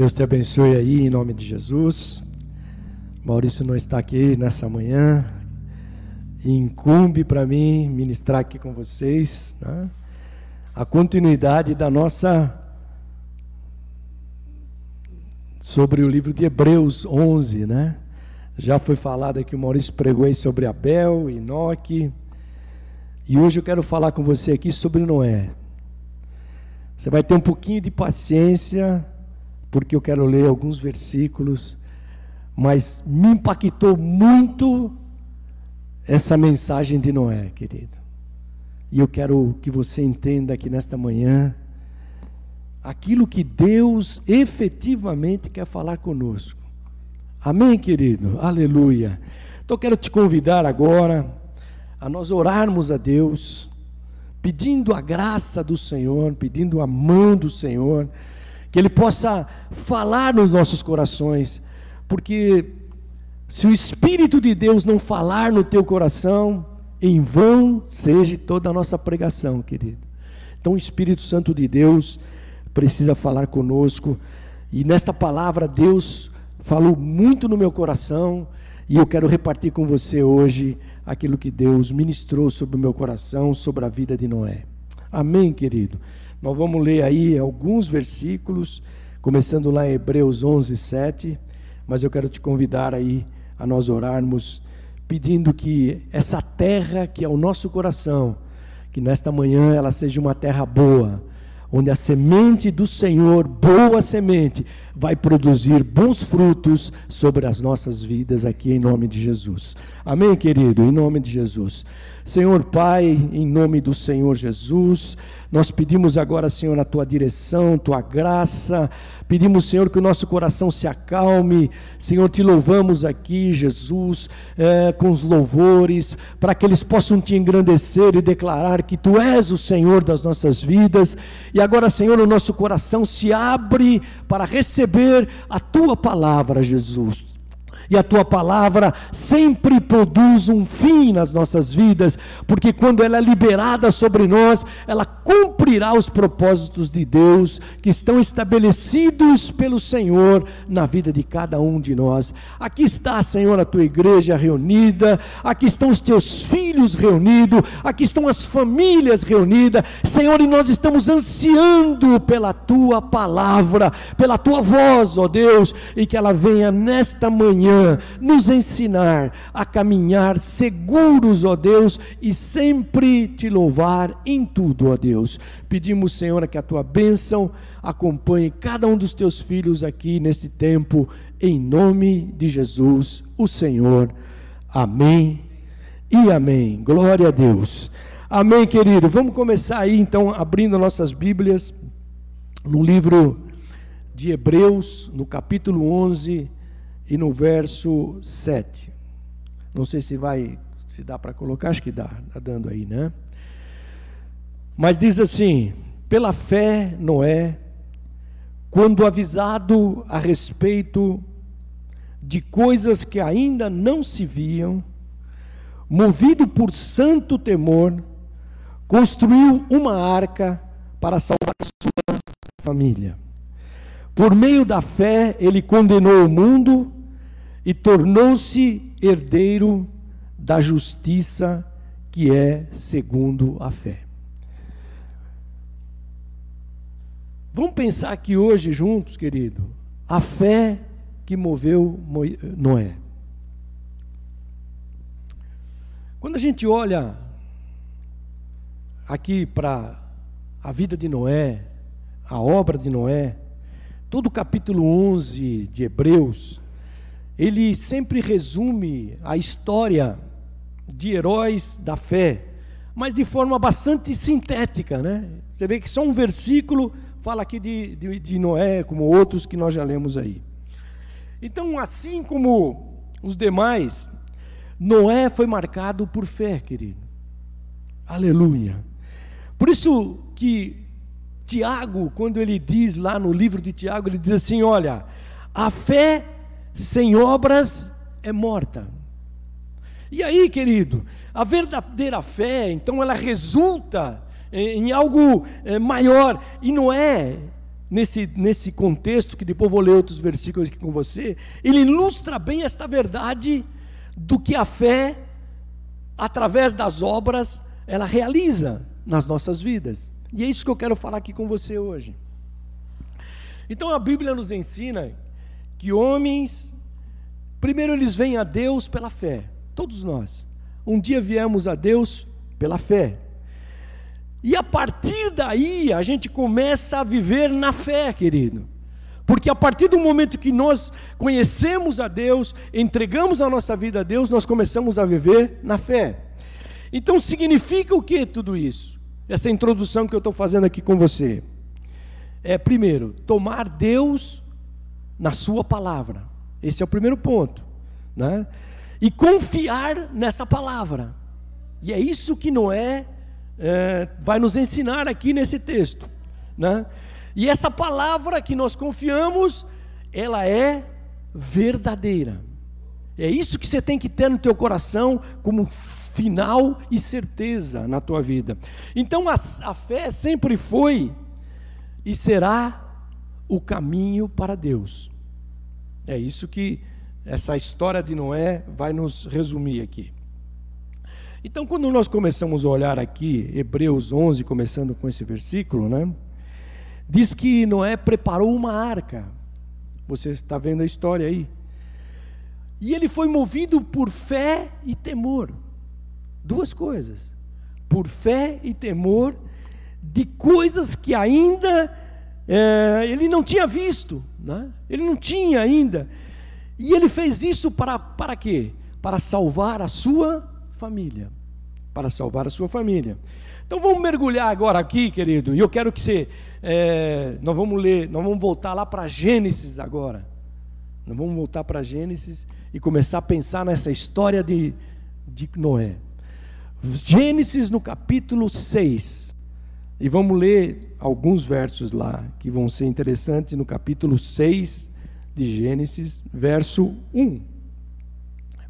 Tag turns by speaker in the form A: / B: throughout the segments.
A: Deus te abençoe aí em nome de Jesus. Maurício não está aqui nessa manhã. Incumbe para mim ministrar aqui com vocês né? a continuidade da nossa. sobre o livro de Hebreus 11, né? Já foi falado aqui, o Maurício pregou aí sobre Abel, Enoque. E hoje eu quero falar com você aqui sobre Noé. Você vai ter um pouquinho de paciência porque eu quero ler alguns versículos, mas me impactou muito essa mensagem de Noé, querido. E eu quero que você entenda aqui nesta manhã aquilo que Deus efetivamente quer falar conosco. Amém, querido? Aleluia. Então quero te convidar agora a nós orarmos a Deus, pedindo a graça do Senhor, pedindo a mão do Senhor que Ele possa falar nos nossos corações, porque se o Espírito de Deus não falar no teu coração, em vão seja toda a nossa pregação, querido. Então o Espírito Santo de Deus precisa falar conosco, e nesta palavra Deus falou muito no meu coração, e eu quero repartir com você hoje aquilo que Deus ministrou sobre o meu coração, sobre a vida de Noé. Amém, querido? Nós vamos ler aí alguns versículos, começando lá em Hebreus 11, 7. Mas eu quero te convidar aí a nós orarmos, pedindo que essa terra que é o nosso coração, que nesta manhã ela seja uma terra boa, onde a semente do Senhor, boa semente, vai produzir bons frutos sobre as nossas vidas aqui em nome de Jesus. Amém, querido? Em nome de Jesus. Senhor Pai, em nome do Senhor Jesus, nós pedimos agora, Senhor, a tua direção, tua graça. Pedimos, Senhor, que o nosso coração se acalme. Senhor, te louvamos aqui, Jesus, é, com os louvores, para que eles possam te engrandecer e declarar que tu és o Senhor das nossas vidas. E agora, Senhor, o nosso coração se abre para receber a tua palavra, Jesus e a tua palavra sempre produz um fim nas nossas vidas, porque quando ela é liberada sobre nós, ela cumprirá os propósitos de Deus que estão estabelecidos pelo Senhor na vida de cada um de nós. Aqui está, Senhor, a tua igreja reunida, aqui estão os teus filhos reunidos, aqui estão as famílias reunidas, Senhor, e nós estamos ansiando pela tua palavra, pela tua voz, ó Deus, e que ela venha nesta manhã nos ensinar a caminhar seguros, ó Deus, e sempre te louvar em tudo, ó Deus. Pedimos, Senhor, que a tua bênção acompanhe cada um dos teus filhos aqui neste tempo, em nome de Jesus, o Senhor. Amém e amém. Glória a Deus. Amém, querido. Vamos começar aí então abrindo nossas Bíblias no livro de Hebreus, no capítulo 11 e no verso 7. Não sei se vai, se dá para colocar, acho que dá, está dando aí, né? Mas diz assim: pela fé, Noé, quando avisado a respeito de coisas que ainda não se viam, movido por santo temor, construiu uma arca para salvar sua família. Por meio da fé, ele condenou o mundo e tornou-se herdeiro da justiça que é segundo a fé. Vamos pensar aqui hoje juntos, querido, a fé que moveu Noé. Quando a gente olha aqui para a vida de Noé, a obra de Noé, todo o capítulo 11 de Hebreus, ele sempre resume a história de heróis da fé, mas de forma bastante sintética, né? Você vê que só um versículo fala aqui de, de, de Noé, como outros que nós já lemos aí. Então, assim como os demais, Noé foi marcado por fé, querido. Aleluia. Por isso que Tiago, quando ele diz lá no livro de Tiago, ele diz assim: olha, a fé sem obras é morta. E aí, querido, a verdadeira fé, então, ela resulta em algo eh, maior, e não é nesse, nesse contexto, que depois vou ler outros versículos aqui com você, ele ilustra bem esta verdade do que a fé, através das obras, ela realiza nas nossas vidas. E é isso que eu quero falar aqui com você hoje. Então a Bíblia nos ensina que homens, primeiro eles vêm a Deus pela fé, todos nós. Um dia viemos a Deus pela fé. E a partir daí a gente começa a viver na fé, querido. Porque a partir do momento que nós conhecemos a Deus, entregamos a nossa vida a Deus, nós começamos a viver na fé. Então significa o que tudo isso? Essa introdução que eu estou fazendo aqui com você. É, primeiro, tomar Deus na Sua palavra. Esse é o primeiro ponto. Né? E confiar nessa palavra. E é isso que Noé é, vai nos ensinar aqui nesse texto. Né? E essa palavra que nós confiamos, ela é verdadeira. É isso que você tem que ter no teu coração como final e certeza na tua vida. Então a, a fé sempre foi e será o caminho para Deus. É isso que essa história de Noé vai nos resumir aqui. Então, quando nós começamos a olhar aqui, Hebreus 11, começando com esse versículo, né? Diz que Noé preparou uma arca. Você está vendo a história aí. E ele foi movido por fé e temor. Duas coisas. Por fé e temor de coisas que ainda é, ele não tinha visto. Né? Ele não tinha ainda. E ele fez isso para, para quê? Para salvar a sua família. Para salvar a sua família. Então vamos mergulhar agora aqui, querido. E eu quero que você. É, nós vamos ler, nós vamos voltar lá para Gênesis agora. Nós vamos voltar para Gênesis e começar a pensar nessa história de, de Noé. Gênesis no capítulo 6. E vamos ler alguns versos lá que vão ser interessantes no capítulo 6 de Gênesis, verso 1.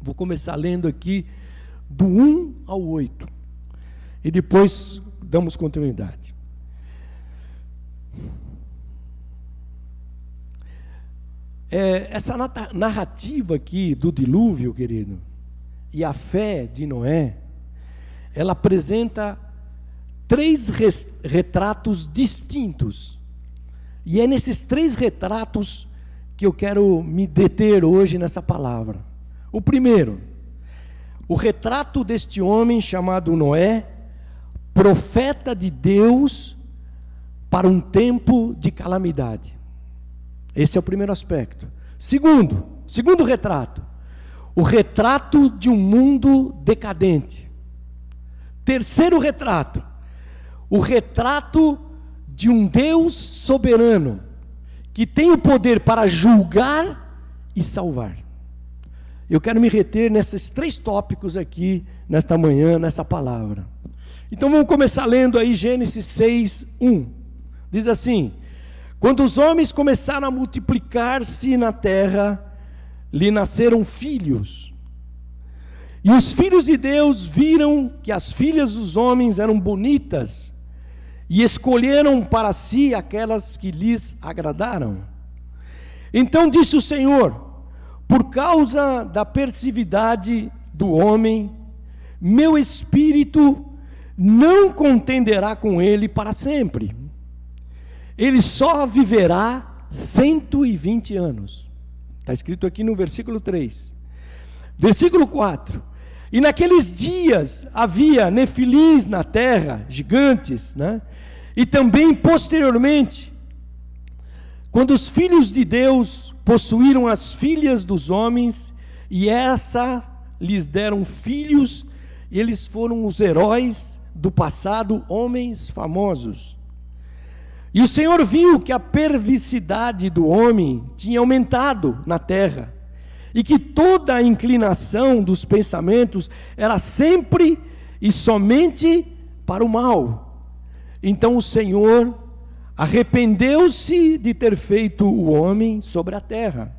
A: Vou começar lendo aqui do 1 ao 8. E depois damos continuidade. É, essa narrativa aqui do dilúvio, querido, e a fé de Noé, ela apresenta três retratos distintos. E é nesses três retratos que eu quero me deter hoje nessa palavra. O primeiro, o retrato deste homem chamado Noé, profeta de Deus para um tempo de calamidade. Esse é o primeiro aspecto. Segundo, segundo retrato, o retrato de um mundo decadente. Terceiro retrato, o retrato de um Deus soberano que tem o poder para julgar e salvar. Eu quero me reter nesses três tópicos aqui, nesta manhã, nessa palavra. Então vamos começar lendo aí Gênesis 6, 1. Diz assim: Quando os homens começaram a multiplicar-se na terra, lhe nasceram filhos. E os filhos de Deus viram que as filhas dos homens eram bonitas e escolheram para si aquelas que lhes agradaram. Então disse o Senhor: por causa da persividade do homem, meu espírito não contenderá com ele para sempre. Ele só viverá 120 anos. Está escrito aqui no versículo 3. Versículo 4. E naqueles dias havia nefilins na terra, gigantes, né? E também posteriormente, quando os filhos de Deus possuíram as filhas dos homens, e essa lhes deram filhos, eles foram os heróis do passado, homens famosos. E o Senhor viu que a perversidade do homem tinha aumentado na terra, e que toda a inclinação dos pensamentos era sempre e somente para o mal. Então o Senhor arrependeu-se de ter feito o homem sobre a terra.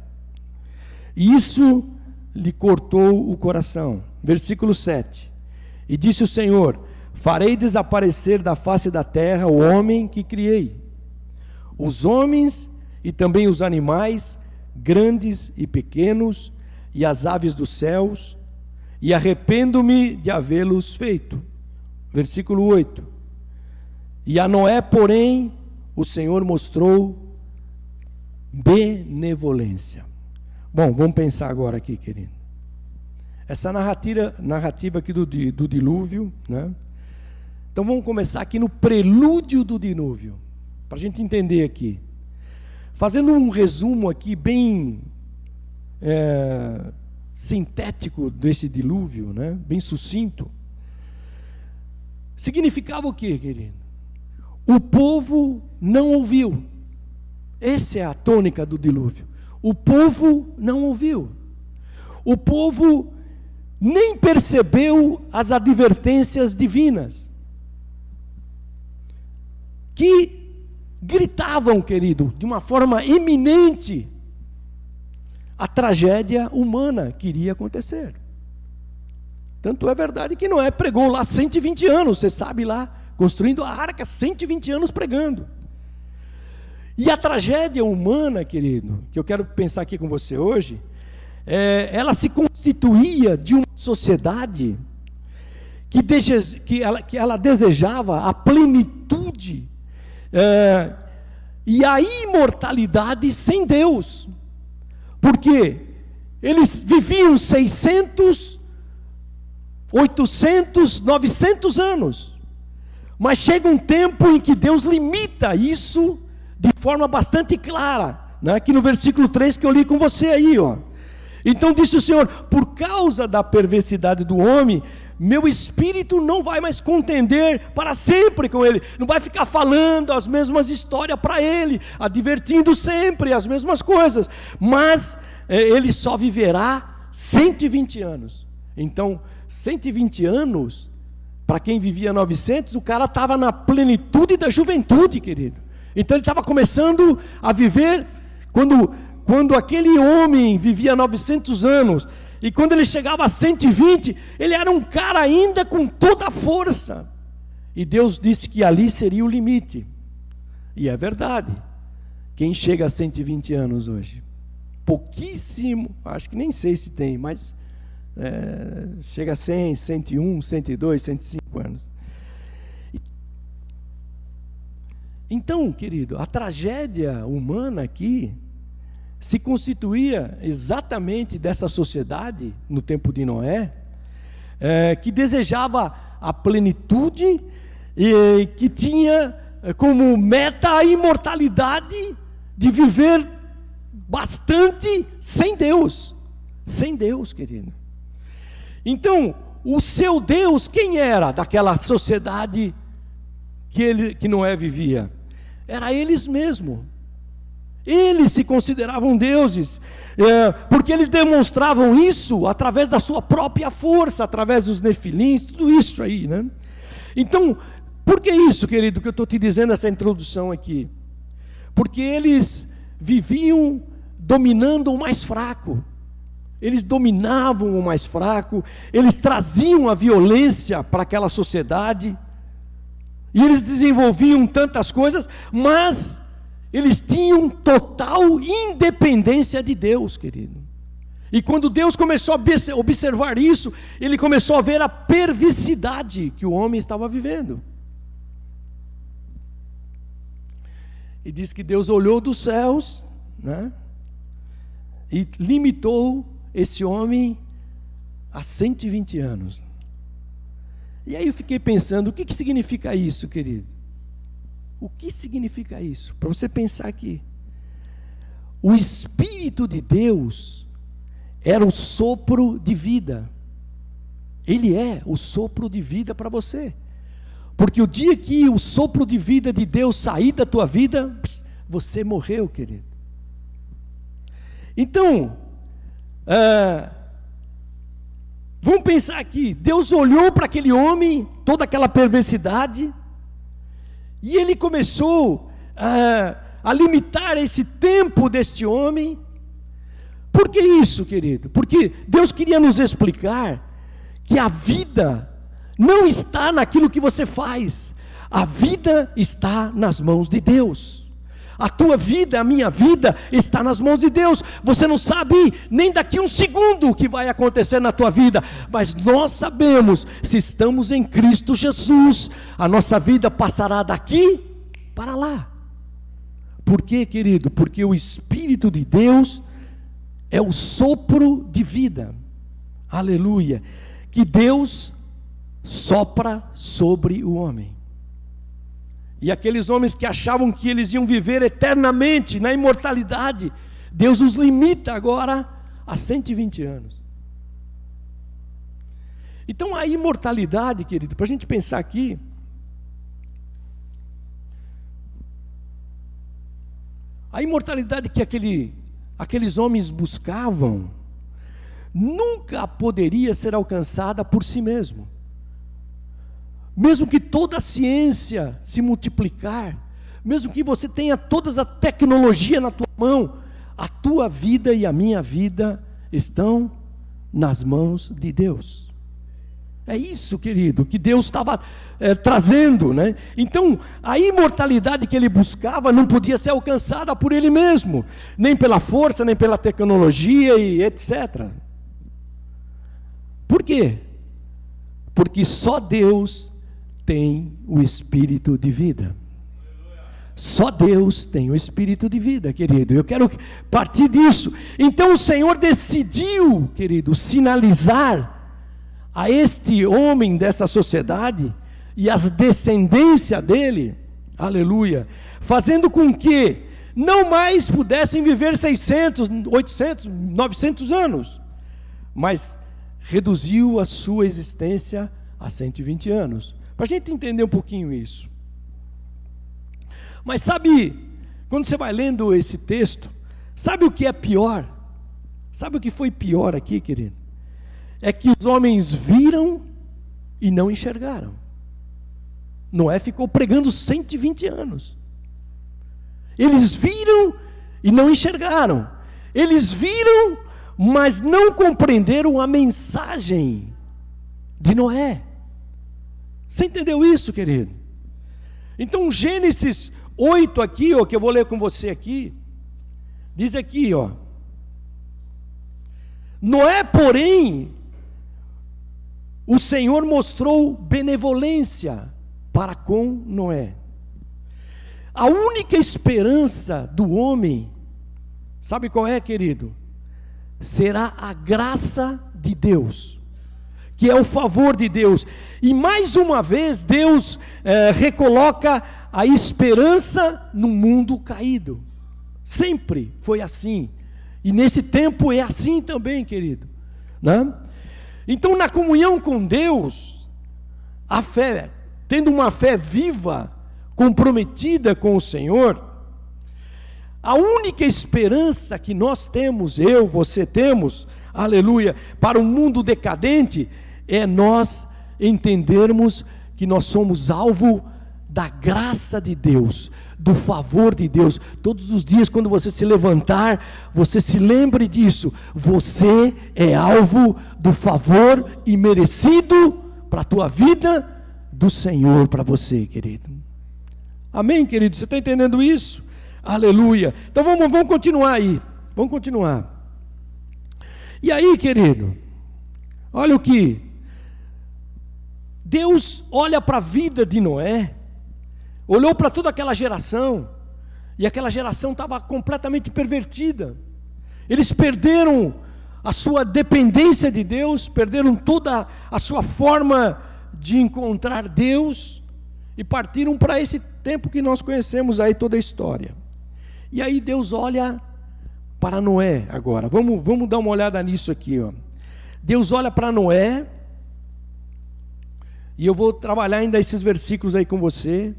A: Isso lhe cortou o coração. Versículo 7. E disse o Senhor: Farei desaparecer da face da terra o homem que criei, os homens e também os animais, grandes e pequenos, e as aves dos céus, e arrependo-me de havê-los feito. Versículo 8. E a Noé, porém, o Senhor mostrou benevolência. Bom, vamos pensar agora aqui, querido. Essa narrativa, narrativa aqui do, do dilúvio, né? Então vamos começar aqui no prelúdio do dilúvio, para a gente entender aqui. Fazendo um resumo aqui bem é, sintético desse dilúvio, né? bem sucinto. Significava o que, querido? O povo não ouviu. Essa é a tônica do dilúvio. O povo não ouviu. O povo nem percebeu as advertências divinas. Que gritavam, querido, de uma forma iminente, a tragédia humana que iria acontecer. Tanto é verdade que Noé pregou lá 120 anos, você sabe lá, construindo a arca, 120 anos pregando. E a tragédia humana, querido, que eu quero pensar aqui com você hoje, é, ela se constituía de uma sociedade que, deseja, que, ela, que ela desejava a plenitude é, e a imortalidade sem Deus. Porque eles viviam 600, 800, 900 anos. Mas chega um tempo em que Deus limita isso de forma bastante clara, né? aqui no versículo 3 que eu li com você aí, ó. Então disse o Senhor: por causa da perversidade do homem, meu espírito não vai mais contender para sempre com ele, não vai ficar falando as mesmas histórias para ele, advertindo sempre as mesmas coisas, mas é, ele só viverá 120 anos. Então, 120 anos, para quem vivia 900, o cara estava na plenitude da juventude, querido. Então ele estava começando a viver quando quando aquele homem vivia 900 anos e quando ele chegava a 120, ele era um cara ainda com toda a força. E Deus disse que ali seria o limite. E é verdade. Quem chega a 120 anos hoje? Pouquíssimo, acho que nem sei se tem, mas é, chega a 100, 101, 102, 105 anos. Então, querido, a tragédia humana aqui se constituía exatamente dessa sociedade, no tempo de Noé, é, que desejava a plenitude e que tinha é, como meta a imortalidade de viver bastante sem Deus. Sem Deus, querido. Então, o seu Deus, quem era daquela sociedade que, ele, que Noé vivia? Era eles mesmos. Eles se consideravam deuses, é, porque eles demonstravam isso através da sua própria força, através dos nefilins, tudo isso aí, né? Então, por que isso, querido, que eu estou te dizendo essa introdução aqui? Porque eles viviam dominando o mais fraco, eles dominavam o mais fraco, eles traziam a violência para aquela sociedade, e eles desenvolviam tantas coisas, mas eles tinham total independência de Deus, querido. E quando Deus começou a observar isso, ele começou a ver a perversidade que o homem estava vivendo. E diz que Deus olhou dos céus, né? E limitou esse homem a 120 anos. E aí eu fiquei pensando, o que, que significa isso, querido? O que significa isso? Para você pensar aqui. O Espírito de Deus era o sopro de vida. Ele é o sopro de vida para você. Porque o dia que o sopro de vida de Deus sair da tua vida, você morreu, querido. Então, ah, vamos pensar aqui: Deus olhou para aquele homem, toda aquela perversidade, e ele começou a, a limitar esse tempo deste homem. Por que isso, querido? Porque Deus queria nos explicar que a vida não está naquilo que você faz, a vida está nas mãos de Deus. A tua vida, a minha vida está nas mãos de Deus. Você não sabe nem daqui um segundo o que vai acontecer na tua vida, mas nós sabemos, se estamos em Cristo Jesus, a nossa vida passará daqui para lá. Por quê, querido? Porque o Espírito de Deus é o sopro de vida. Aleluia. Que Deus sopra sobre o homem. E aqueles homens que achavam que eles iam viver eternamente na imortalidade, Deus os limita agora a 120 anos. Então a imortalidade, querido, para a gente pensar aqui, a imortalidade que aquele, aqueles homens buscavam, nunca poderia ser alcançada por si mesmo. Mesmo que toda a ciência se multiplicar, mesmo que você tenha toda a tecnologia na tua mão, a tua vida e a minha vida estão nas mãos de Deus. É isso, querido, que Deus estava é, trazendo, né? Então, a imortalidade que ele buscava não podia ser alcançada por ele mesmo, nem pela força, nem pela tecnologia e etc. Por quê? Porque só Deus tem o espírito de vida. Só Deus tem o espírito de vida, querido. Eu quero partir disso. Então o Senhor decidiu, querido, sinalizar a este homem dessa sociedade e as descendências dele, aleluia, fazendo com que não mais pudessem viver 600, 800, 900 anos, mas reduziu a sua existência a 120 anos. Para a gente entender um pouquinho isso. Mas sabe, quando você vai lendo esse texto, sabe o que é pior? Sabe o que foi pior aqui, querido? É que os homens viram e não enxergaram. Noé ficou pregando 120 anos. Eles viram e não enxergaram. Eles viram, mas não compreenderam a mensagem de Noé. Você entendeu isso, querido? Então, Gênesis 8 aqui, ó, que eu vou ler com você aqui, diz aqui, ó. Noé, porém, o Senhor mostrou benevolência para com Noé. A única esperança do homem, sabe qual é, querido? Será a graça de Deus que é o favor de Deus. E mais uma vez, Deus é, recoloca a esperança no mundo caído. Sempre foi assim. E nesse tempo é assim também, querido. Né? Então, na comunhão com Deus, a fé, tendo uma fé viva, comprometida com o Senhor, a única esperança que nós temos, eu, você temos, aleluia, para um mundo decadente, é nós entendermos que nós somos alvo da graça de Deus, do favor de Deus. Todos os dias, quando você se levantar, você se lembre disso. Você é alvo do favor imerecido para a tua vida do Senhor para você, querido. Amém, querido? Você está entendendo isso? Aleluia. Então vamos, vamos continuar aí. Vamos continuar. E aí, querido, olha o que Deus olha para a vida de Noé, olhou para toda aquela geração, e aquela geração estava completamente pervertida. Eles perderam a sua dependência de Deus, perderam toda a sua forma de encontrar Deus e partiram para esse tempo que nós conhecemos aí toda a história. E aí Deus olha para Noé agora. Vamos, vamos dar uma olhada nisso aqui, ó. Deus olha para Noé e eu vou trabalhar ainda esses versículos aí com você.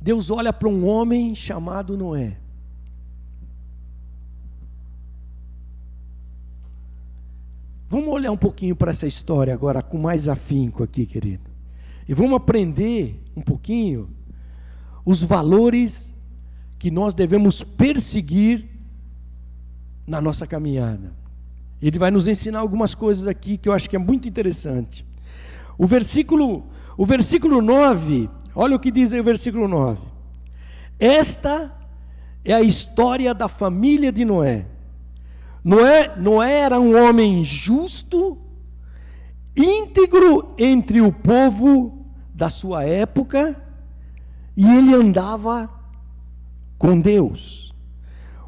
A: Deus olha para um homem chamado Noé. Vamos olhar um pouquinho para essa história agora com mais afinco aqui, querido. E vamos aprender um pouquinho os valores que nós devemos perseguir na nossa caminhada. Ele vai nos ensinar algumas coisas aqui que eu acho que é muito interessante. O versículo, o versículo 9, olha o que diz aí o versículo 9. Esta é a história da família de Noé. Noé, Noé era um homem justo, íntegro entre o povo da sua época, e ele andava com Deus.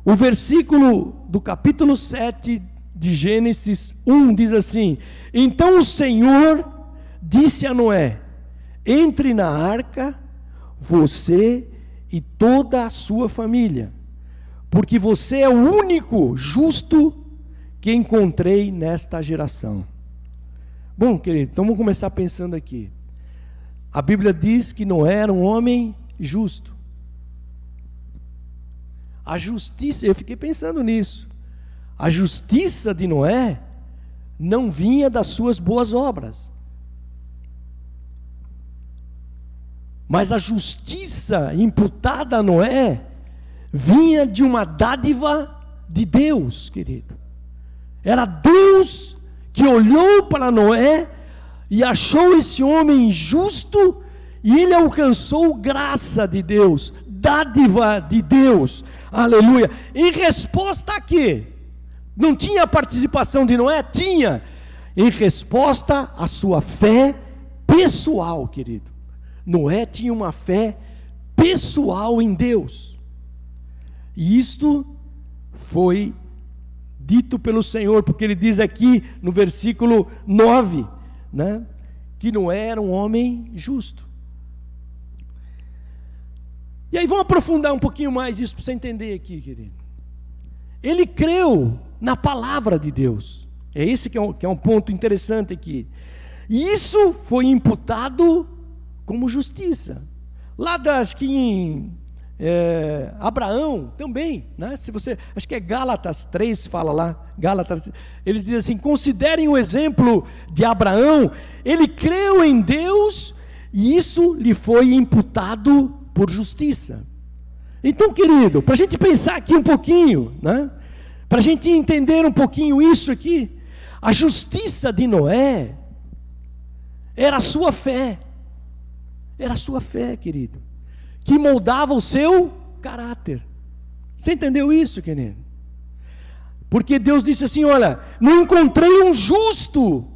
A: O versículo do capítulo 7 de Gênesis 1 diz assim: Então o Senhor disse a Noé: Entre na arca, você e toda a sua família, porque você é o único justo que encontrei nesta geração. Bom, querido, então vamos começar pensando aqui. A Bíblia diz que Noé era um homem justo. A justiça, eu fiquei pensando nisso. A justiça de Noé não vinha das suas boas obras. Mas a justiça imputada a Noé vinha de uma dádiva de Deus, querido. Era Deus que olhou para Noé e achou esse homem justo e ele alcançou graça de Deus, dádiva de Deus. Aleluia. Em resposta a quê? Não tinha participação de Noé? Tinha. Em resposta à sua fé pessoal, querido. Noé tinha uma fé pessoal em Deus. E isto foi dito pelo Senhor, porque ele diz aqui no versículo 9, né, que Noé era um homem justo. E aí vamos aprofundar um pouquinho mais isso para você entender aqui, querido. Ele creu na palavra de Deus. É esse que é um, que é um ponto interessante aqui. E isso foi imputado como justiça. Lá das que em é, Abraão também, né? Se você, acho que é Gálatas 3 fala lá, Gálatas, eles dizem assim: considerem o exemplo de Abraão, ele creu em Deus e isso lhe foi imputado por justiça. Então, querido, para a gente pensar aqui um pouquinho, né? Para a gente entender um pouquinho isso aqui, a justiça de Noé era a sua fé. Era a sua fé, querido, que moldava o seu caráter. Você entendeu isso, querido? Porque Deus disse assim: Olha, não encontrei um justo,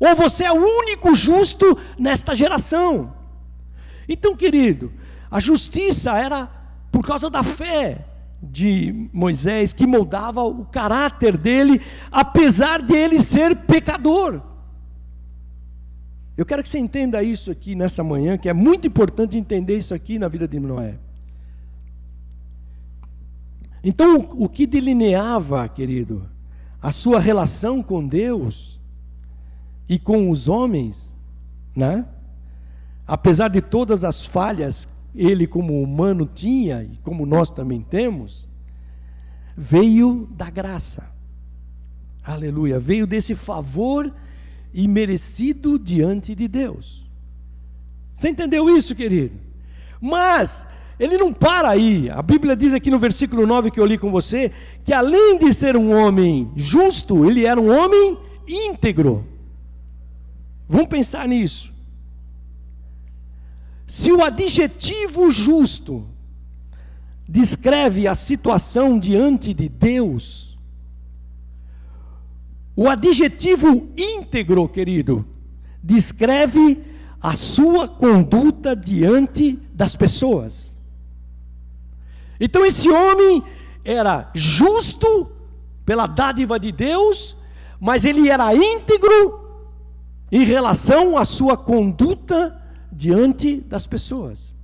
A: ou você é o único justo nesta geração. Então, querido, a justiça era por causa da fé de Moisés, que moldava o caráter dele, apesar de ele ser pecador. Eu quero que você entenda isso aqui nessa manhã, que é muito importante entender isso aqui na vida de Noé. Então, o, o que delineava, querido, a sua relação com Deus e com os homens, né? Apesar de todas as falhas ele como humano tinha e como nós também temos, veio da graça. Aleluia, veio desse favor e merecido diante de Deus. Você entendeu isso, querido? Mas ele não para aí. A Bíblia diz aqui no versículo 9 que eu li com você, que além de ser um homem justo, ele era um homem íntegro. Vamos pensar nisso. Se o adjetivo justo descreve a situação diante de Deus, o adjetivo íntegro, querido, descreve a sua conduta diante das pessoas. Então esse homem era justo pela dádiva de Deus, mas ele era íntegro em relação à sua conduta diante das pessoas.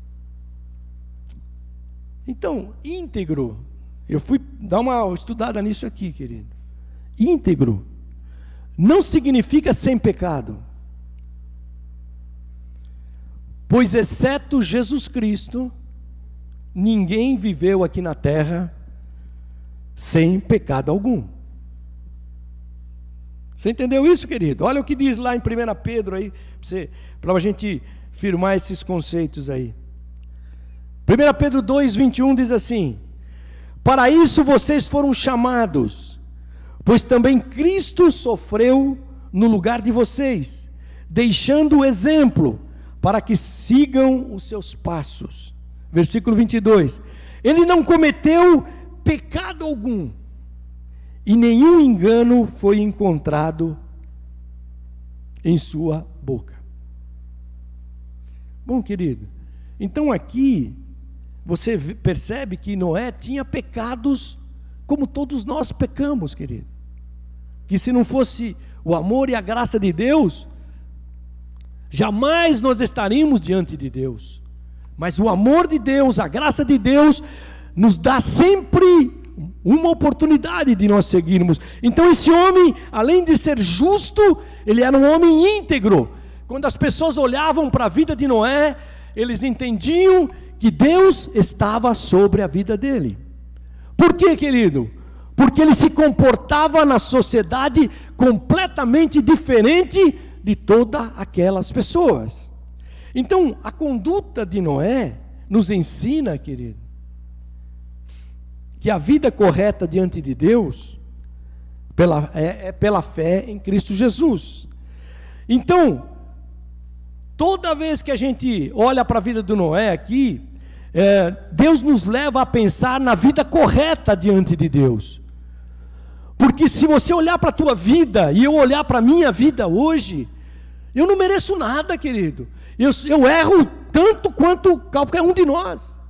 A: Então, íntegro, eu fui dar uma estudada nisso aqui, querido. Íntegro não significa sem pecado. Pois, exceto Jesus Cristo, ninguém viveu aqui na terra sem pecado algum. Você entendeu isso, querido? Olha o que diz lá em 1 Pedro aí, para a gente firmar esses conceitos aí. 1 Pedro 2, 21 diz assim: Para isso vocês foram chamados, Pois também Cristo sofreu no lugar de vocês, deixando o exemplo para que sigam os seus passos. Versículo 22. ele não cometeu pecado algum, e nenhum engano foi encontrado em sua boca. Bom, querido, então aqui você percebe que Noé tinha pecados como todos nós pecamos, querido. Que se não fosse o amor e a graça de Deus, jamais nós estaríamos diante de Deus. Mas o amor de Deus, a graça de Deus, nos dá sempre uma oportunidade de nós seguirmos. Então, esse homem, além de ser justo, ele era um homem íntegro. Quando as pessoas olhavam para a vida de Noé, eles entendiam que Deus estava sobre a vida dele. Por quê, querido? Porque ele se comportava na sociedade completamente diferente de todas aquelas pessoas. Então, a conduta de Noé nos ensina, querido, que a vida correta diante de Deus pela, é, é pela fé em Cristo Jesus. Então, toda vez que a gente olha para a vida do Noé aqui, é, Deus nos leva a pensar na vida correta diante de Deus. Porque se você olhar para a tua vida e eu olhar para a minha vida hoje, eu não mereço nada, querido. Eu, eu erro tanto quanto qualquer um de nós.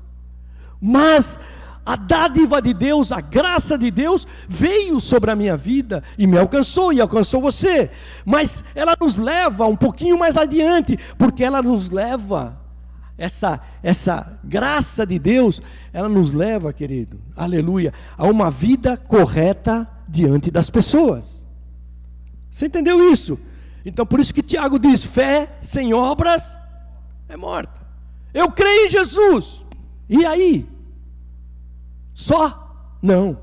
A: Mas a dádiva de Deus, a graça de Deus veio sobre a minha vida e me alcançou e alcançou você. Mas ela nos leva um pouquinho mais adiante, porque ela nos leva essa essa graça de Deus, ela nos leva, querido, aleluia, a uma vida correta diante das pessoas. Você entendeu isso? Então por isso que Tiago diz: fé sem obras é morta. Eu creio em Jesus. E aí? Só? Não.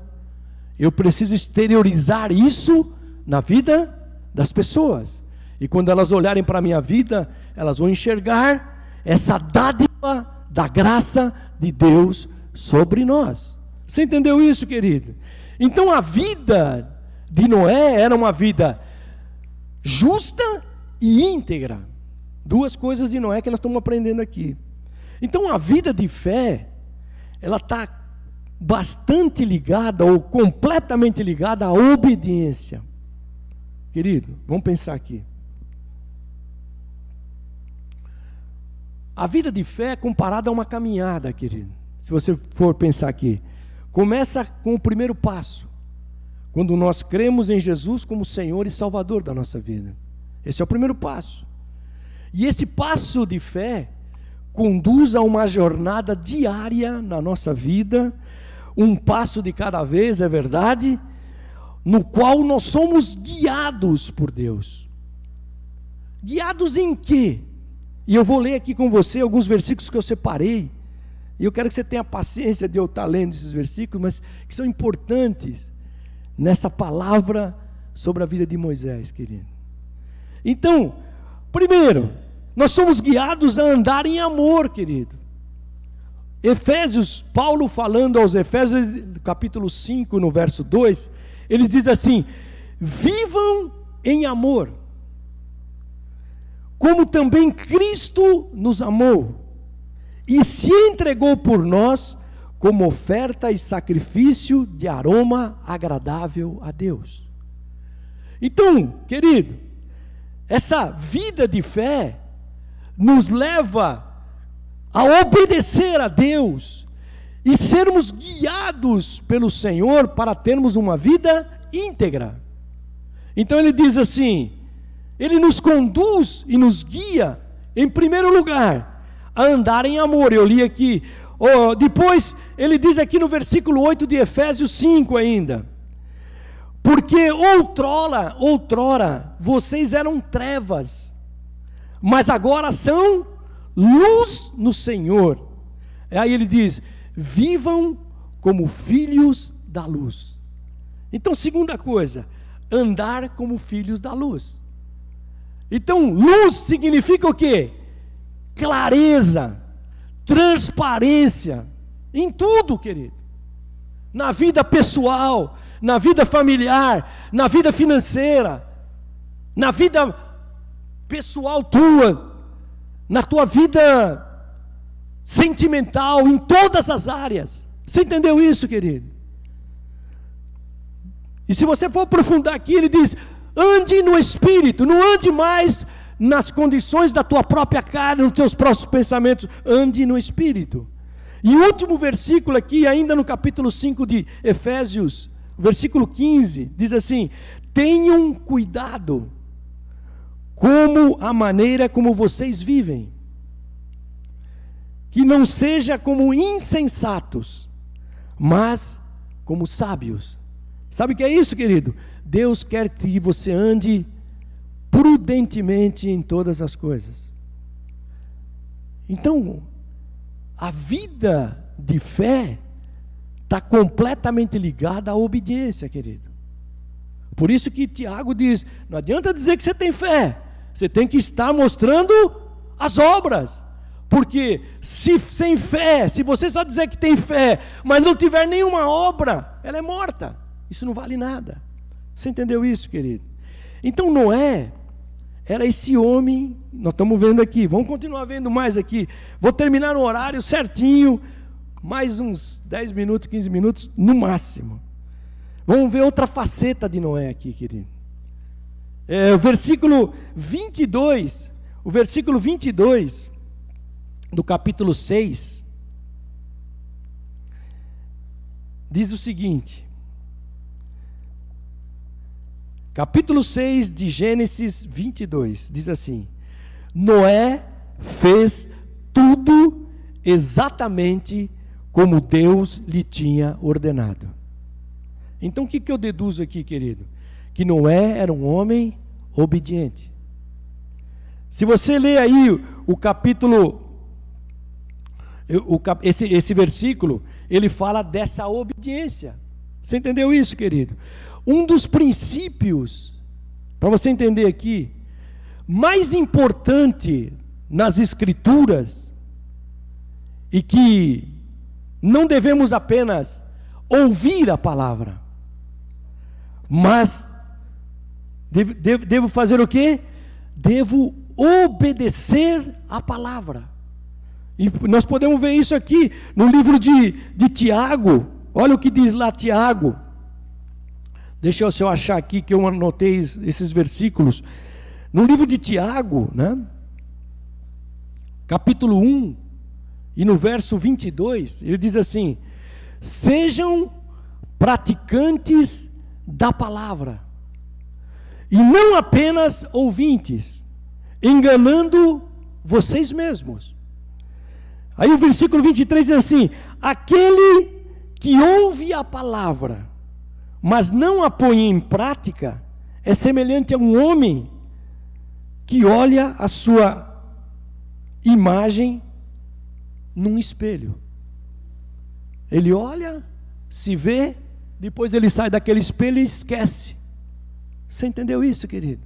A: Eu preciso exteriorizar isso na vida das pessoas. E quando elas olharem para a minha vida, elas vão enxergar essa dádiva da graça de Deus sobre nós. Você entendeu isso, querido? Então a vida de Noé era uma vida justa e íntegra. Duas coisas de Noé que nós estamos aprendendo aqui. Então a vida de fé, ela está bastante ligada ou completamente ligada à obediência. Querido, vamos pensar aqui. A vida de fé é comparada a uma caminhada, querido. Se você for pensar aqui, começa com o primeiro passo. Quando nós cremos em Jesus como Senhor e Salvador da nossa vida. Esse é o primeiro passo. E esse passo de fé conduz a uma jornada diária na nossa vida, um passo de cada vez, é verdade, no qual nós somos guiados por Deus. Guiados em quê? E eu vou ler aqui com você alguns versículos que eu separei. E eu quero que você tenha paciência de eu estar lendo esses versículos, mas que são importantes nessa palavra sobre a vida de Moisés, querido. Então, primeiro, nós somos guiados a andar em amor, querido. Efésios, Paulo falando aos Efésios, capítulo 5, no verso 2, ele diz assim: Vivam em amor, como também Cristo nos amou e se entregou por nós como oferta e sacrifício de aroma agradável a Deus. Então, querido, essa vida de fé nos leva a obedecer a Deus e sermos guiados pelo Senhor para termos uma vida íntegra. Então ele diz assim: ele nos conduz e nos guia, em primeiro lugar, a andar em amor. Eu li aqui. Oh, depois, ele diz aqui no versículo 8 de Efésios 5 ainda. Porque outrora, outrora, vocês eram trevas, mas agora são luz no Senhor. Aí ele diz: vivam como filhos da luz. Então, segunda coisa, andar como filhos da luz. Então, luz significa o quê? Clareza, transparência, em tudo, querido. Na vida pessoal, na vida familiar, na vida financeira, na vida pessoal tua, na tua vida sentimental, em todas as áreas. Você entendeu isso, querido? E se você for aprofundar aqui, ele diz: ande no espírito, não ande mais nas condições da tua própria carne, nos teus próprios pensamentos, ande no espírito. E o último versículo aqui, ainda no capítulo 5 de Efésios, versículo 15, diz assim: Tenham cuidado como a maneira como vocês vivem, que não seja como insensatos, mas como sábios. Sabe o que é isso, querido? Deus quer que você ande prudentemente em todas as coisas. Então, a vida de fé está completamente ligada à obediência, querido. Por isso que Tiago diz: não adianta dizer que você tem fé, você tem que estar mostrando as obras. Porque se sem fé, se você só dizer que tem fé, mas não tiver nenhuma obra, ela é morta. Isso não vale nada. Você entendeu isso, querido? Então Noé era esse homem, nós estamos vendo aqui, vamos continuar vendo mais aqui. Vou terminar no horário certinho, mais uns 10 minutos, 15 minutos, no máximo. Vamos ver outra faceta de Noé aqui, querido. É, o versículo 22, o versículo 22 do capítulo 6, diz o seguinte: Capítulo 6 de Gênesis 22 diz assim: Noé fez tudo exatamente como Deus lhe tinha ordenado. Então o que, que eu deduzo aqui, querido? Que Noé era um homem obediente. Se você ler aí o capítulo, o, esse, esse versículo, ele fala dessa obediência. Você entendeu isso, querido? Um dos princípios, para você entender aqui, mais importante nas Escrituras, e que não devemos apenas ouvir a palavra, mas devo, devo, devo fazer o quê? Devo obedecer a palavra. E nós podemos ver isso aqui no livro de, de Tiago. Olha o que diz lá Tiago, Deixa eu, se eu achar aqui que eu anotei esses versículos. No livro de Tiago, né? capítulo 1, e no verso 22, ele diz assim: Sejam praticantes da palavra, e não apenas ouvintes, enganando vocês mesmos. Aí o versículo 23 diz assim: Aquele que ouve a palavra mas não a põe em prática, é semelhante a um homem que olha a sua imagem num espelho. Ele olha, se vê, depois ele sai daquele espelho e esquece. Você entendeu isso, querido?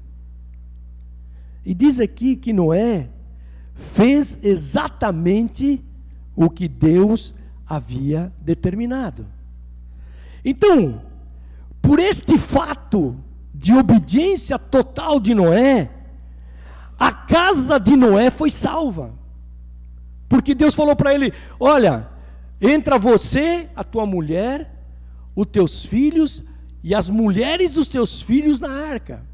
A: E diz aqui que Noé fez exatamente o que Deus havia determinado. Então, por este fato de obediência total de Noé, a casa de Noé foi salva. Porque Deus falou para ele: Olha, entra você, a tua mulher, os teus filhos e as mulheres dos teus filhos na arca.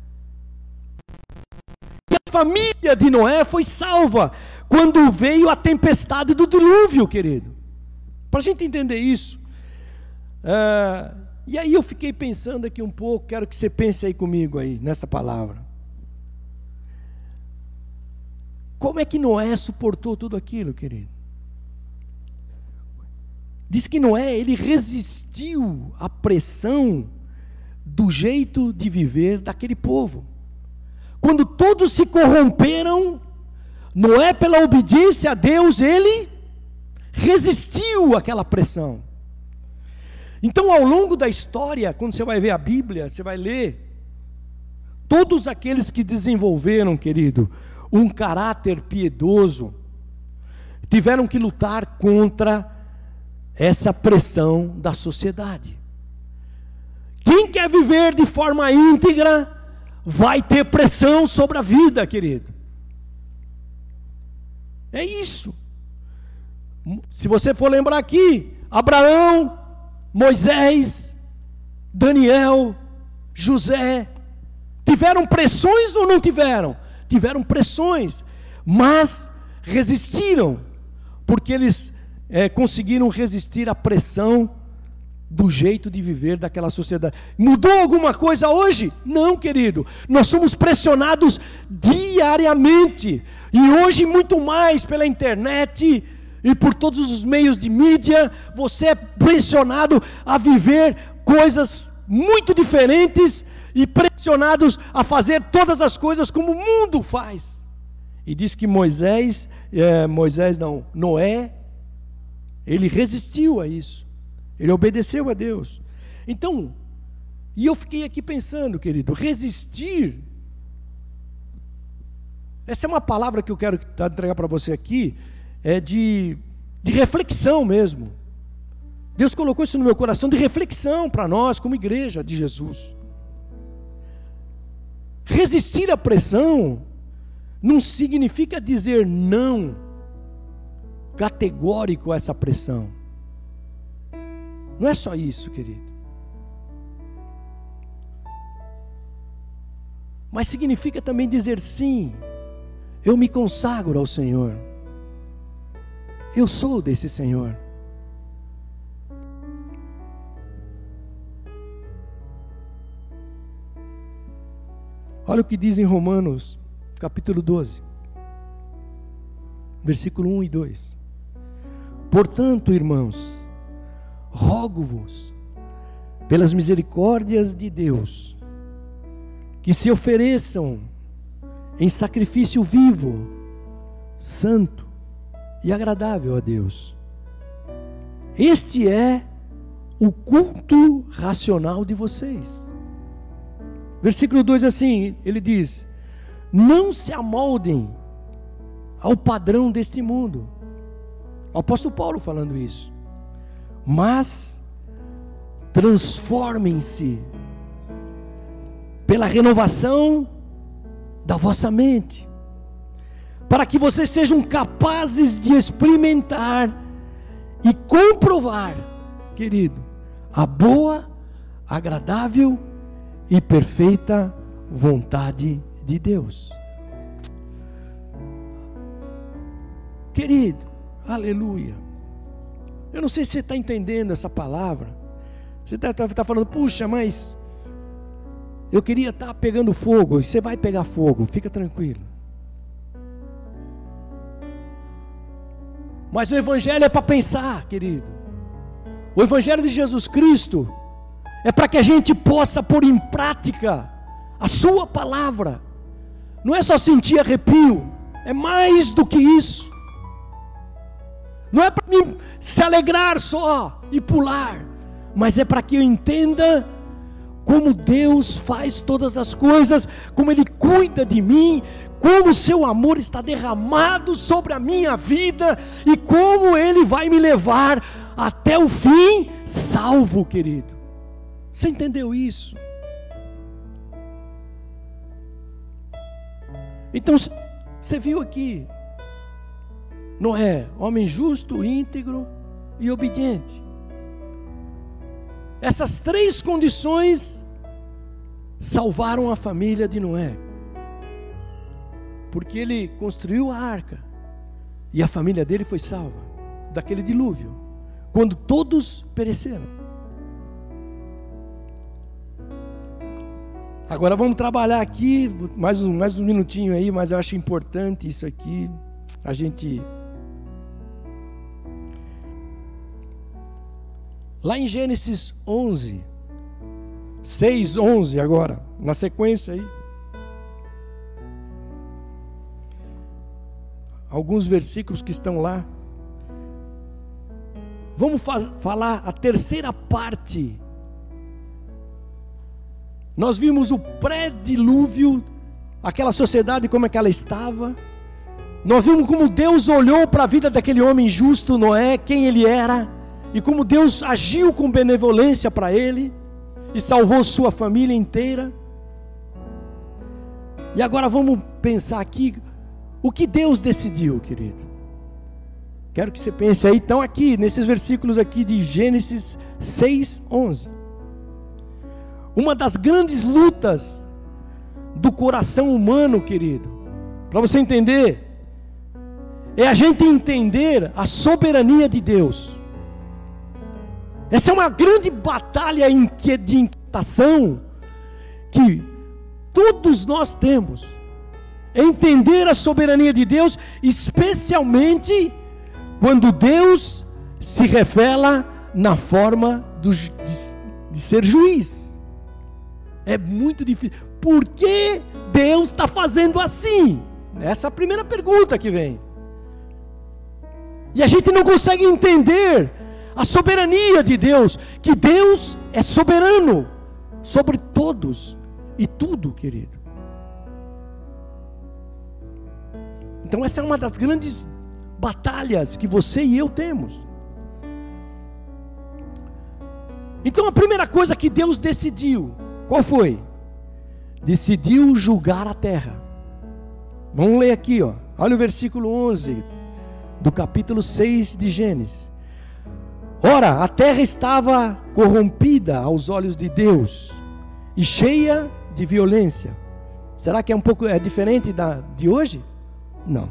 A: E a família de Noé foi salva quando veio a tempestade do dilúvio, querido. Para a gente entender isso, uh, e aí eu fiquei pensando aqui um pouco, quero que você pense aí comigo aí, nessa palavra. Como é que Noé suportou tudo aquilo, querido? Diz que Noé, ele resistiu à pressão do jeito de viver daquele povo. Quando todos se corromperam, Noé, pela obediência a Deus, ele resistiu àquela pressão. Então, ao longo da história, quando você vai ver a Bíblia, você vai ler, todos aqueles que desenvolveram, querido, um caráter piedoso, tiveram que lutar contra essa pressão da sociedade. Quem quer viver de forma íntegra, vai ter pressão sobre a vida, querido. É isso. Se você for lembrar aqui, Abraão, Moisés, Daniel, José, tiveram pressões ou não tiveram? Tiveram pressões, mas resistiram, porque eles é, conseguiram resistir à pressão do jeito de viver daquela sociedade. Mudou alguma coisa hoje? Não, querido. Nós somos pressionados diariamente. E hoje, muito mais pela internet e por todos os meios de mídia, você é pressionado a viver coisas muito diferentes e pressionados a fazer todas as coisas como o mundo faz. E diz que Moisés, é, Moisés não, Noé, ele resistiu a isso. Ele obedeceu a Deus. Então, e eu fiquei aqui pensando, querido, resistir. Essa é uma palavra que eu quero entregar para você aqui, é de, de reflexão mesmo. Deus colocou isso no meu coração de reflexão para nós, como igreja de Jesus. Resistir à pressão não significa dizer não categórico a essa pressão. Não é só isso, querido. Mas significa também dizer sim. Eu me consagro ao Senhor. Eu sou desse Senhor. Olha o que diz em Romanos, capítulo 12, versículo 1 e 2. Portanto, irmãos, rogo-vos, pelas misericórdias de Deus, que se ofereçam em sacrifício vivo, santo e agradável a Deus. Este é o culto racional de vocês. Versículo 2 assim, ele diz: Não se amoldem ao padrão deste mundo. O apóstolo Paulo falando isso mas transformem-se pela renovação da vossa mente, para que vocês sejam capazes de experimentar e comprovar, querido, a boa, agradável e perfeita vontade de Deus. Querido, aleluia. Eu não sei se você está entendendo essa palavra. Você está tá, tá falando, puxa, mas eu queria estar tá pegando fogo. Você vai pegar fogo, fica tranquilo. Mas o Evangelho é para pensar, querido. O Evangelho de Jesus Cristo é para que a gente possa pôr em prática a Sua palavra. Não é só sentir arrepio, é mais do que isso. Não é para mim se alegrar só e pular, mas é para que eu entenda como Deus faz todas as coisas, como Ele cuida de mim, como o seu amor está derramado sobre a minha vida e como Ele vai me levar até o fim salvo, querido. Você entendeu isso? Então, você viu aqui, Noé, homem justo, íntegro e obediente. Essas três condições salvaram a família de Noé. Porque ele construiu a arca e a família dele foi salva daquele dilúvio, quando todos pereceram. Agora vamos trabalhar aqui, mais um, mais um minutinho aí, mas eu acho importante isso aqui, a gente Lá em Gênesis 11, 6, 11 agora, na sequência aí. Alguns versículos que estão lá. Vamos falar a terceira parte. Nós vimos o pré-dilúvio, aquela sociedade como é que ela estava. Nós vimos como Deus olhou para a vida daquele homem justo, Noé, quem ele era e como Deus agiu com benevolência para ele e salvou sua família inteira. E agora vamos pensar aqui o que Deus decidiu, querido. Quero que você pense aí, então, aqui, nesses versículos aqui de Gênesis 6, 11. Uma das grandes lutas do coração humano, querido, para você entender, é a gente entender a soberania de Deus. Essa é uma grande batalha de inquietação que todos nós temos. Entender a soberania de Deus, especialmente quando Deus se revela na forma do, de, de ser juiz. É muito difícil. Por que Deus está fazendo assim? Essa é a primeira pergunta que vem. E a gente não consegue entender a soberania de Deus, que Deus é soberano sobre todos e tudo, querido. Então, essa é uma das grandes batalhas que você e eu temos. Então, a primeira coisa que Deus decidiu, qual foi? Decidiu julgar a terra. Vamos ler aqui, ó. Olha o versículo 11 do capítulo 6 de Gênesis. Ora, a terra estava corrompida aos olhos de Deus e cheia de violência. Será que é um pouco é diferente da de hoje? Não.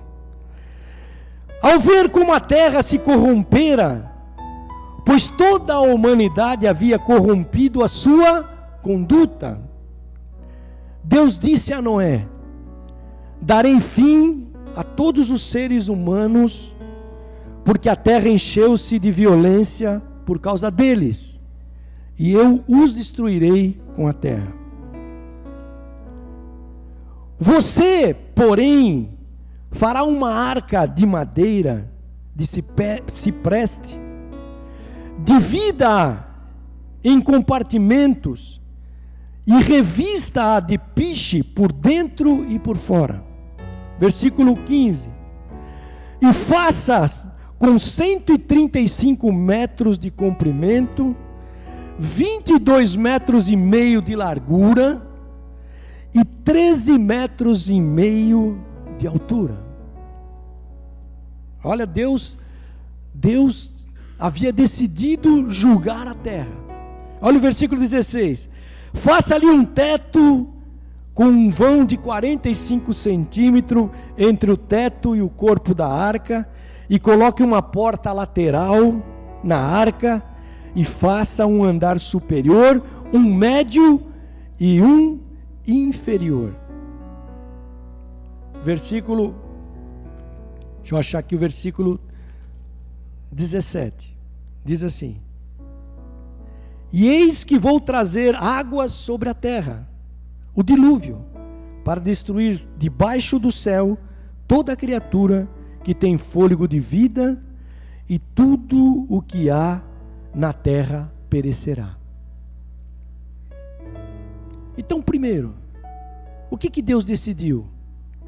A: Ao ver como a terra se corrompera, pois toda a humanidade havia corrompido a sua conduta, Deus disse a Noé: Darei fim a todos os seres humanos, porque a terra encheu-se de violência por causa deles, e eu os destruirei com a terra. Você, porém, fará uma arca de madeira, de cipreste, divida em compartimentos e revista-a de piche por dentro e por fora. Versículo 15. E faça com 135 metros de comprimento, 22 metros e meio de largura e 13 metros e meio de altura. Olha, Deus, Deus havia decidido julgar a terra. Olha o versículo 16: Faça ali um teto com um vão de 45 centímetros entre o teto e o corpo da arca, e coloque uma porta lateral na arca, e faça um andar superior, um médio e um inferior versículo, deixa eu achar aqui o versículo 17. Diz assim: E eis que vou trazer águas sobre a terra, o dilúvio, para destruir debaixo do céu toda criatura que tem fôlego de vida, e tudo o que há na terra perecerá. Então, primeiro, o que, que Deus decidiu?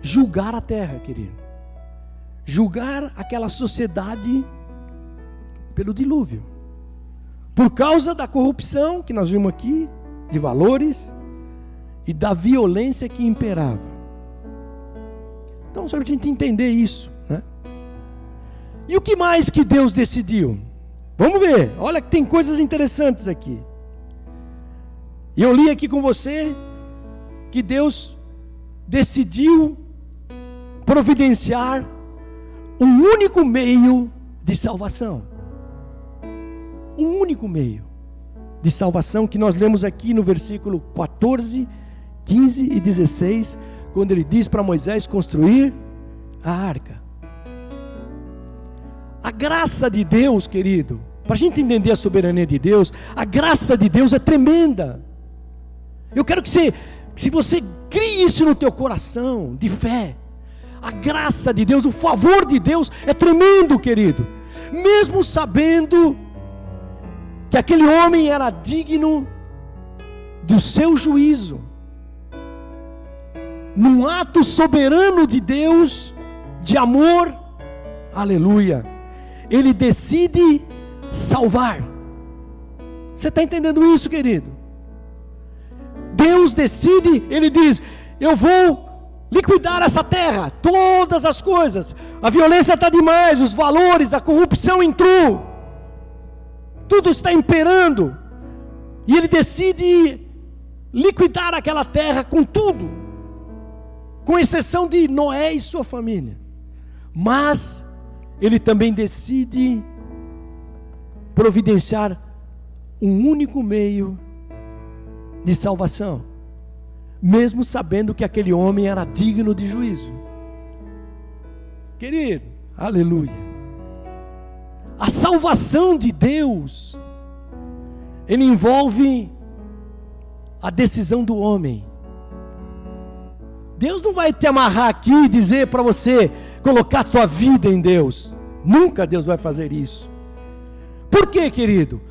A: julgar a terra, querido. Julgar aquela sociedade pelo dilúvio. Por causa da corrupção que nós vimos aqui, de valores e da violência que imperava. Então, só para a gente entender isso, né? E o que mais que Deus decidiu? Vamos ver, olha que tem coisas interessantes aqui. E eu li aqui com você que Deus decidiu providenciar um único meio de salvação. Um único meio de salvação que nós lemos aqui no versículo 14, 15 e 16, quando ele diz para Moisés construir a arca. A graça de Deus, querido, para a gente entender a soberania de Deus, a graça de Deus é tremenda. Eu quero que você, se você crie isso no teu coração de fé, a graça de Deus, o favor de Deus é tremendo, querido. Mesmo sabendo que aquele homem era digno do seu juízo, num ato soberano de Deus, de amor, aleluia, ele decide salvar. Você está entendendo isso, querido? Deus decide, ele diz: Eu vou liquidar essa terra, todas as coisas. A violência está demais, os valores, a corrupção entrou, tudo está imperando, e ele decide liquidar aquela terra com tudo, com exceção de Noé e sua família. Mas ele também decide providenciar um único meio de salvação, mesmo sabendo que aquele homem era digno de juízo. Querido, aleluia. A salvação de Deus, ele envolve a decisão do homem. Deus não vai te amarrar aqui e dizer para você colocar a tua vida em Deus. Nunca Deus vai fazer isso. Por quê, querido?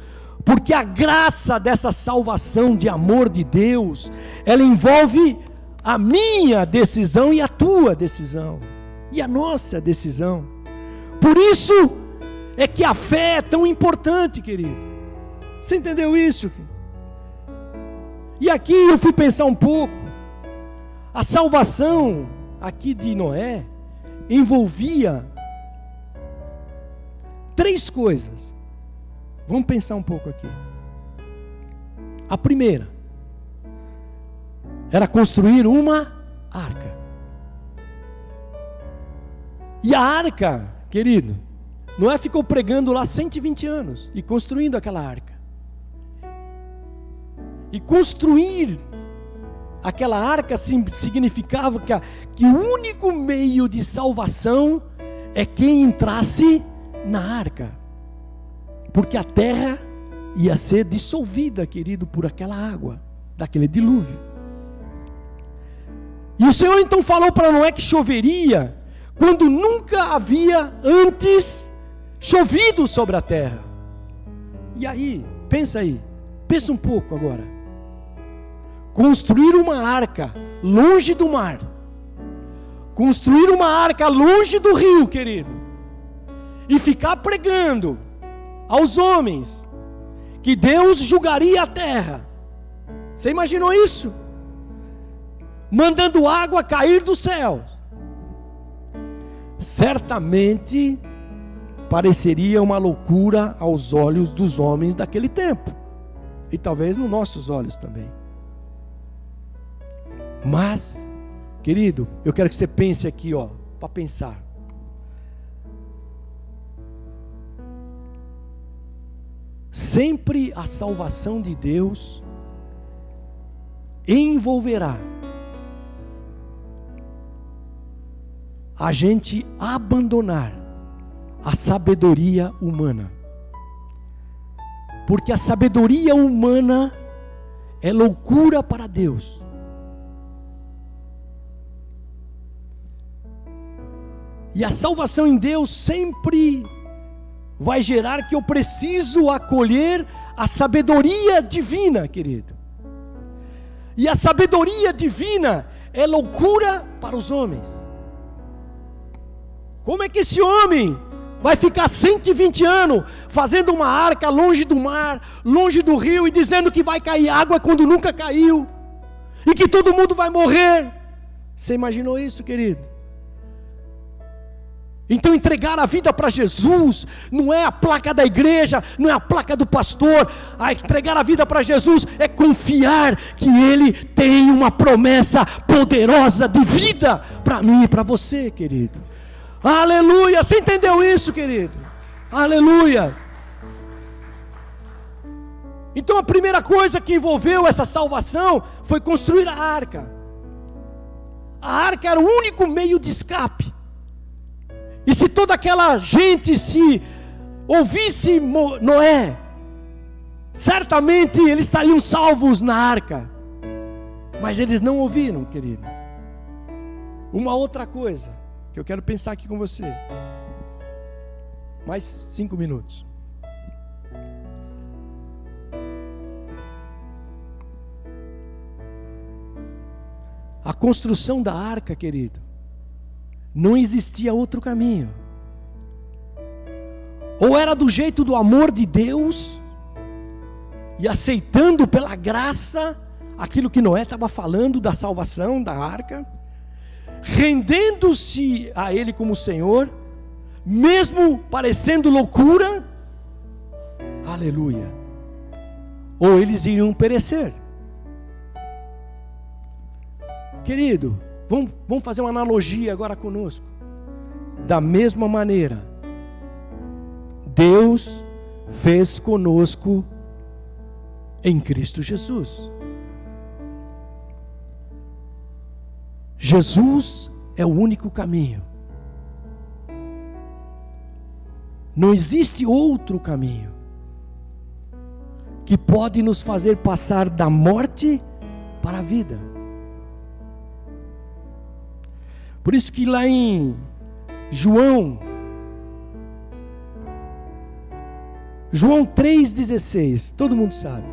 A: Porque a graça dessa salvação de amor de Deus, ela envolve a minha decisão e a tua decisão, e a nossa decisão. Por isso é que a fé é tão importante, querido. Você entendeu isso? E aqui eu fui pensar um pouco. A salvação aqui de Noé envolvia três coisas. Vamos pensar um pouco aqui. A primeira era construir uma arca. E a arca, querido, Noé ficou pregando lá 120 anos e construindo aquela arca. E construir aquela arca significava que, que o único meio de salvação é quem entrasse na arca porque a terra ia ser dissolvida, querido, por aquela água, daquele dilúvio. E o Senhor então falou para Noé que choveria, quando nunca havia antes chovido sobre a terra. E aí, pensa aí, pensa um pouco agora. Construir uma arca longe do mar, construir uma arca longe do rio, querido, e ficar pregando aos homens que Deus julgaria a terra. Você imaginou isso? Mandando água cair dos céus. Certamente pareceria uma loucura aos olhos dos homens daquele tempo, e talvez nos nossos olhos também. Mas, querido, eu quero que você pense aqui, ó, para pensar. Sempre a salvação de Deus envolverá a gente abandonar a sabedoria humana. Porque a sabedoria humana é loucura para Deus. E a salvação em Deus sempre vai gerar que eu preciso acolher a sabedoria divina, querido. E a sabedoria divina é loucura para os homens. Como é que esse homem vai ficar 120 anos fazendo uma arca longe do mar, longe do rio e dizendo que vai cair água quando nunca caiu e que todo mundo vai morrer? Você imaginou isso, querido? Então, entregar a vida para Jesus não é a placa da igreja, não é a placa do pastor. A entregar a vida para Jesus é confiar que Ele tem uma promessa poderosa de vida para mim e para você, querido. Aleluia! Você entendeu isso, querido? Aleluia! Então, a primeira coisa que envolveu essa salvação foi construir a arca. A arca era o único meio de escape. E se toda aquela gente se ouvisse Noé, certamente eles estariam salvos na arca. Mas eles não ouviram, querido. Uma outra coisa que eu quero pensar aqui com você. Mais cinco minutos. A construção da arca, querido, não existia outro caminho. Ou era do jeito do amor de Deus, e aceitando pela graça aquilo que Noé estava falando da salvação da arca, rendendo-se a Ele como Senhor, mesmo parecendo loucura, aleluia, ou eles iriam perecer. Querido, vamos, vamos fazer uma analogia agora conosco. Da mesma maneira, Deus fez conosco em Cristo Jesus. Jesus é o único caminho. Não existe outro caminho que pode nos fazer passar da morte para a vida. Por isso que lá em João João 3,16, todo mundo sabe.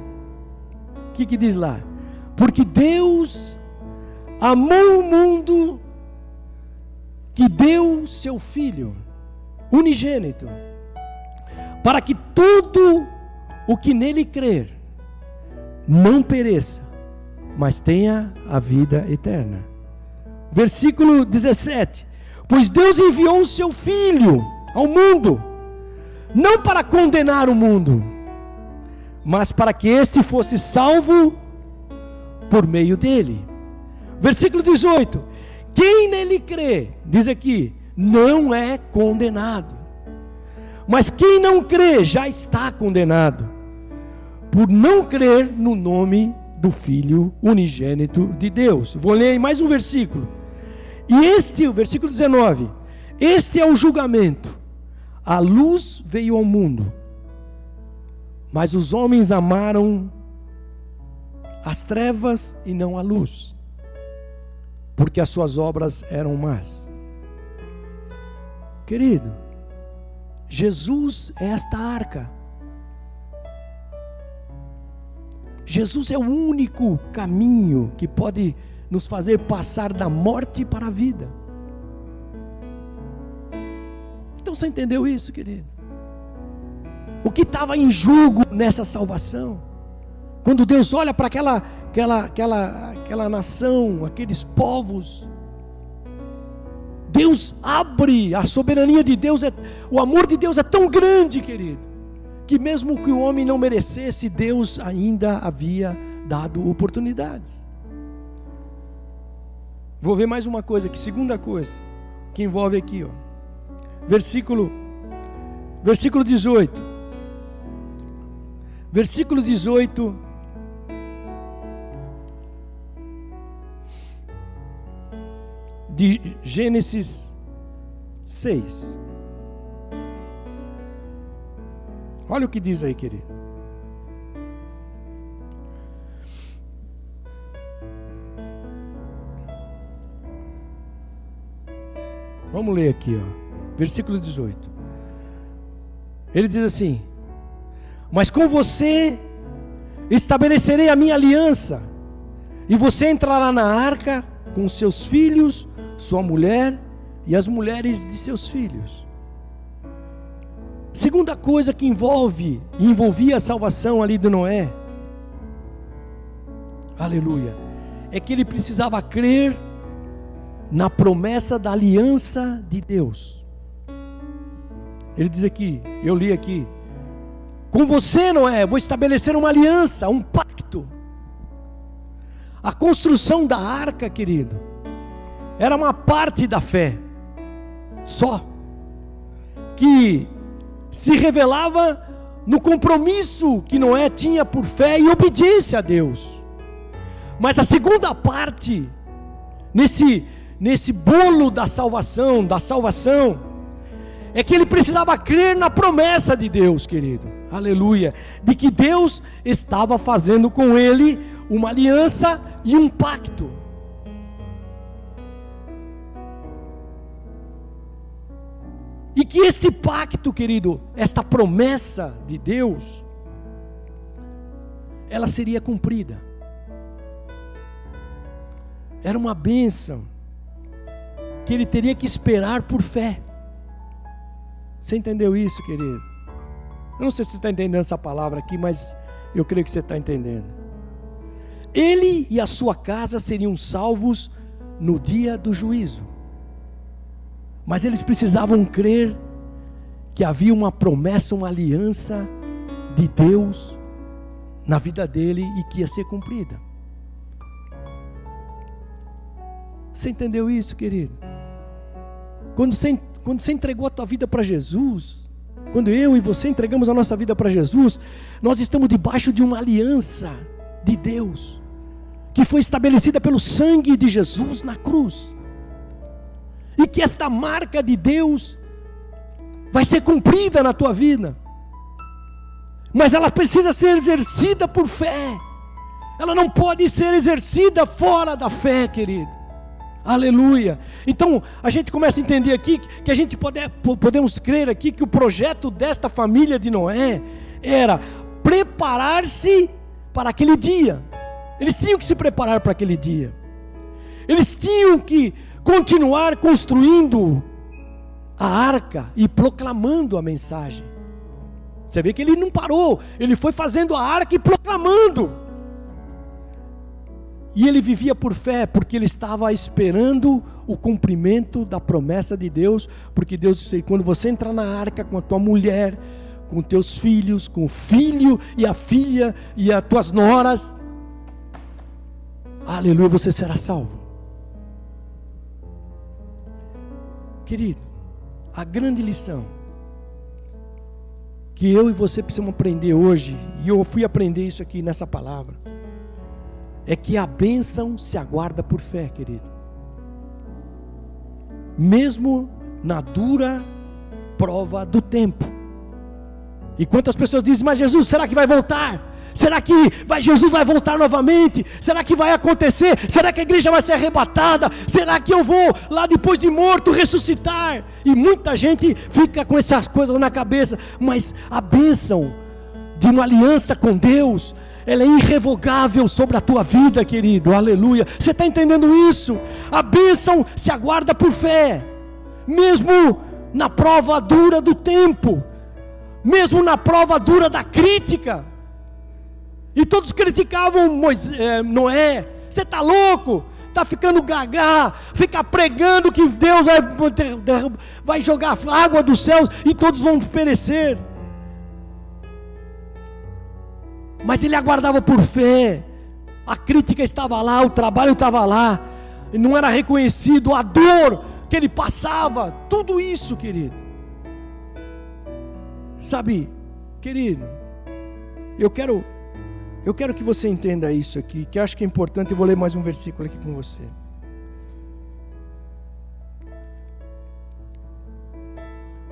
A: O que, que diz lá? Porque Deus amou o mundo que deu seu Filho unigênito, para que todo o que nele crer não pereça, mas tenha a vida eterna. Versículo 17: Pois Deus enviou o seu Filho ao mundo, não para condenar o mundo, mas para que este fosse salvo por meio dele. Versículo 18: Quem nele crê, diz aqui, não é condenado. Mas quem não crê já está condenado, por não crer no nome do Filho unigênito de Deus. Vou ler mais um versículo. E este, o versículo 19: Este é o julgamento. A luz veio ao mundo, mas os homens amaram as trevas e não a luz, porque as suas obras eram más. Querido, Jesus é esta arca. Jesus é o único caminho que pode nos fazer passar da morte para a vida. Então você entendeu isso, querido? O que estava em julgo nessa salvação? Quando Deus olha para aquela, aquela, aquela, aquela nação, aqueles povos, Deus abre, a soberania de Deus, é, o amor de Deus é tão grande, querido, que mesmo que o homem não merecesse, Deus ainda havia dado oportunidades. Vou ver mais uma coisa aqui, segunda coisa, que envolve aqui, ó. Versículo, versículo 18. Versículo 18 de Gênesis 6. Olha o que diz aí, querido. Vamos ler aqui, ó. Versículo 18. Ele diz assim: Mas com você estabelecerei a minha aliança, e você entrará na arca com seus filhos sua mulher e as mulheres de seus filhos. Segunda coisa que envolve envolvia a salvação ali de Noé, aleluia, é que ele precisava crer na promessa da aliança de Deus. Ele diz aqui, eu li aqui, com você, Noé, vou estabelecer uma aliança, um pacto. A construção da arca, querido, era uma parte da fé, só, que se revelava no compromisso que Noé tinha por fé e obediência a Deus. Mas a segunda parte, nesse, nesse bolo da salvação, da salvação, é que ele precisava crer na promessa de Deus, querido, aleluia, de que Deus estava fazendo com ele uma aliança e um pacto. E que este pacto, querido, esta promessa de Deus, ela seria cumprida. Era uma bênção que ele teria que esperar por fé. Você entendeu isso, querido? Eu não sei se você está entendendo essa palavra aqui, mas eu creio que você está entendendo. Ele e a sua casa seriam salvos no dia do juízo. Mas eles precisavam crer que havia uma promessa, uma aliança de Deus na vida dele e que ia ser cumprida. Você entendeu isso, querido? Quando você, quando você entregou a tua vida para Jesus, quando eu e você entregamos a nossa vida para Jesus, nós estamos debaixo de uma aliança de Deus, que foi estabelecida pelo sangue de Jesus na cruz. E que esta marca de Deus vai ser cumprida na tua vida. Mas ela precisa ser exercida por fé. Ela não pode ser exercida fora da fé, querido. Aleluia. Então, a gente começa a entender aqui que a gente pode, podemos crer aqui que o projeto desta família de Noé era preparar-se para aquele dia. Eles tinham que se preparar para aquele dia. Eles tinham que continuar construindo a arca e proclamando a mensagem. Você vê que ele não parou, ele foi fazendo a arca e proclamando. E ele vivia por fé, porque ele estava esperando o cumprimento da promessa de Deus, porque Deus disse: quando você entrar na arca com a tua mulher, com teus filhos, com o filho e a filha e as tuas noras, aleluia, você será salvo. Querido, a grande lição que eu e você precisamos aprender hoje, e eu fui aprender isso aqui nessa palavra, é que a bênção se aguarda por fé, querido. Mesmo na dura prova do tempo. E quantas pessoas dizem, mas Jesus, será que vai voltar? Será que vai, Jesus vai voltar novamente? Será que vai acontecer? Será que a igreja vai ser arrebatada? Será que eu vou lá depois de morto ressuscitar? E muita gente fica com essas coisas na cabeça, mas a bênção de uma aliança com Deus, ela é irrevogável sobre a tua vida, querido. Aleluia. Você está entendendo isso? A bênção se aguarda por fé, mesmo na prova dura do tempo, mesmo na prova dura da crítica. E todos criticavam Moisés, é, Noé. Você está louco? Está ficando gagá, fica pregando que Deus vai, vai jogar água dos céus e todos vão perecer. Mas ele aguardava por fé. A crítica estava lá, o trabalho estava lá, e não era reconhecido a dor que ele passava, tudo isso, querido. Sabe, querido, eu quero eu quero que você entenda isso aqui, que acho que é importante. Eu vou ler mais um versículo aqui com você.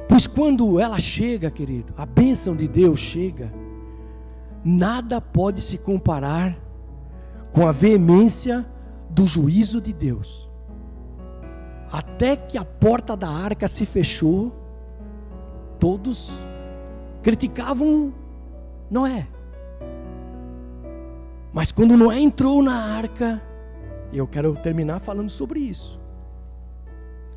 A: Pois quando ela chega, querido, a bênção de Deus chega, nada pode se comparar com a veemência do juízo de Deus. Até que a porta da arca se fechou, todos criticavam Noé. Mas quando Noé entrou na arca, eu quero terminar falando sobre isso.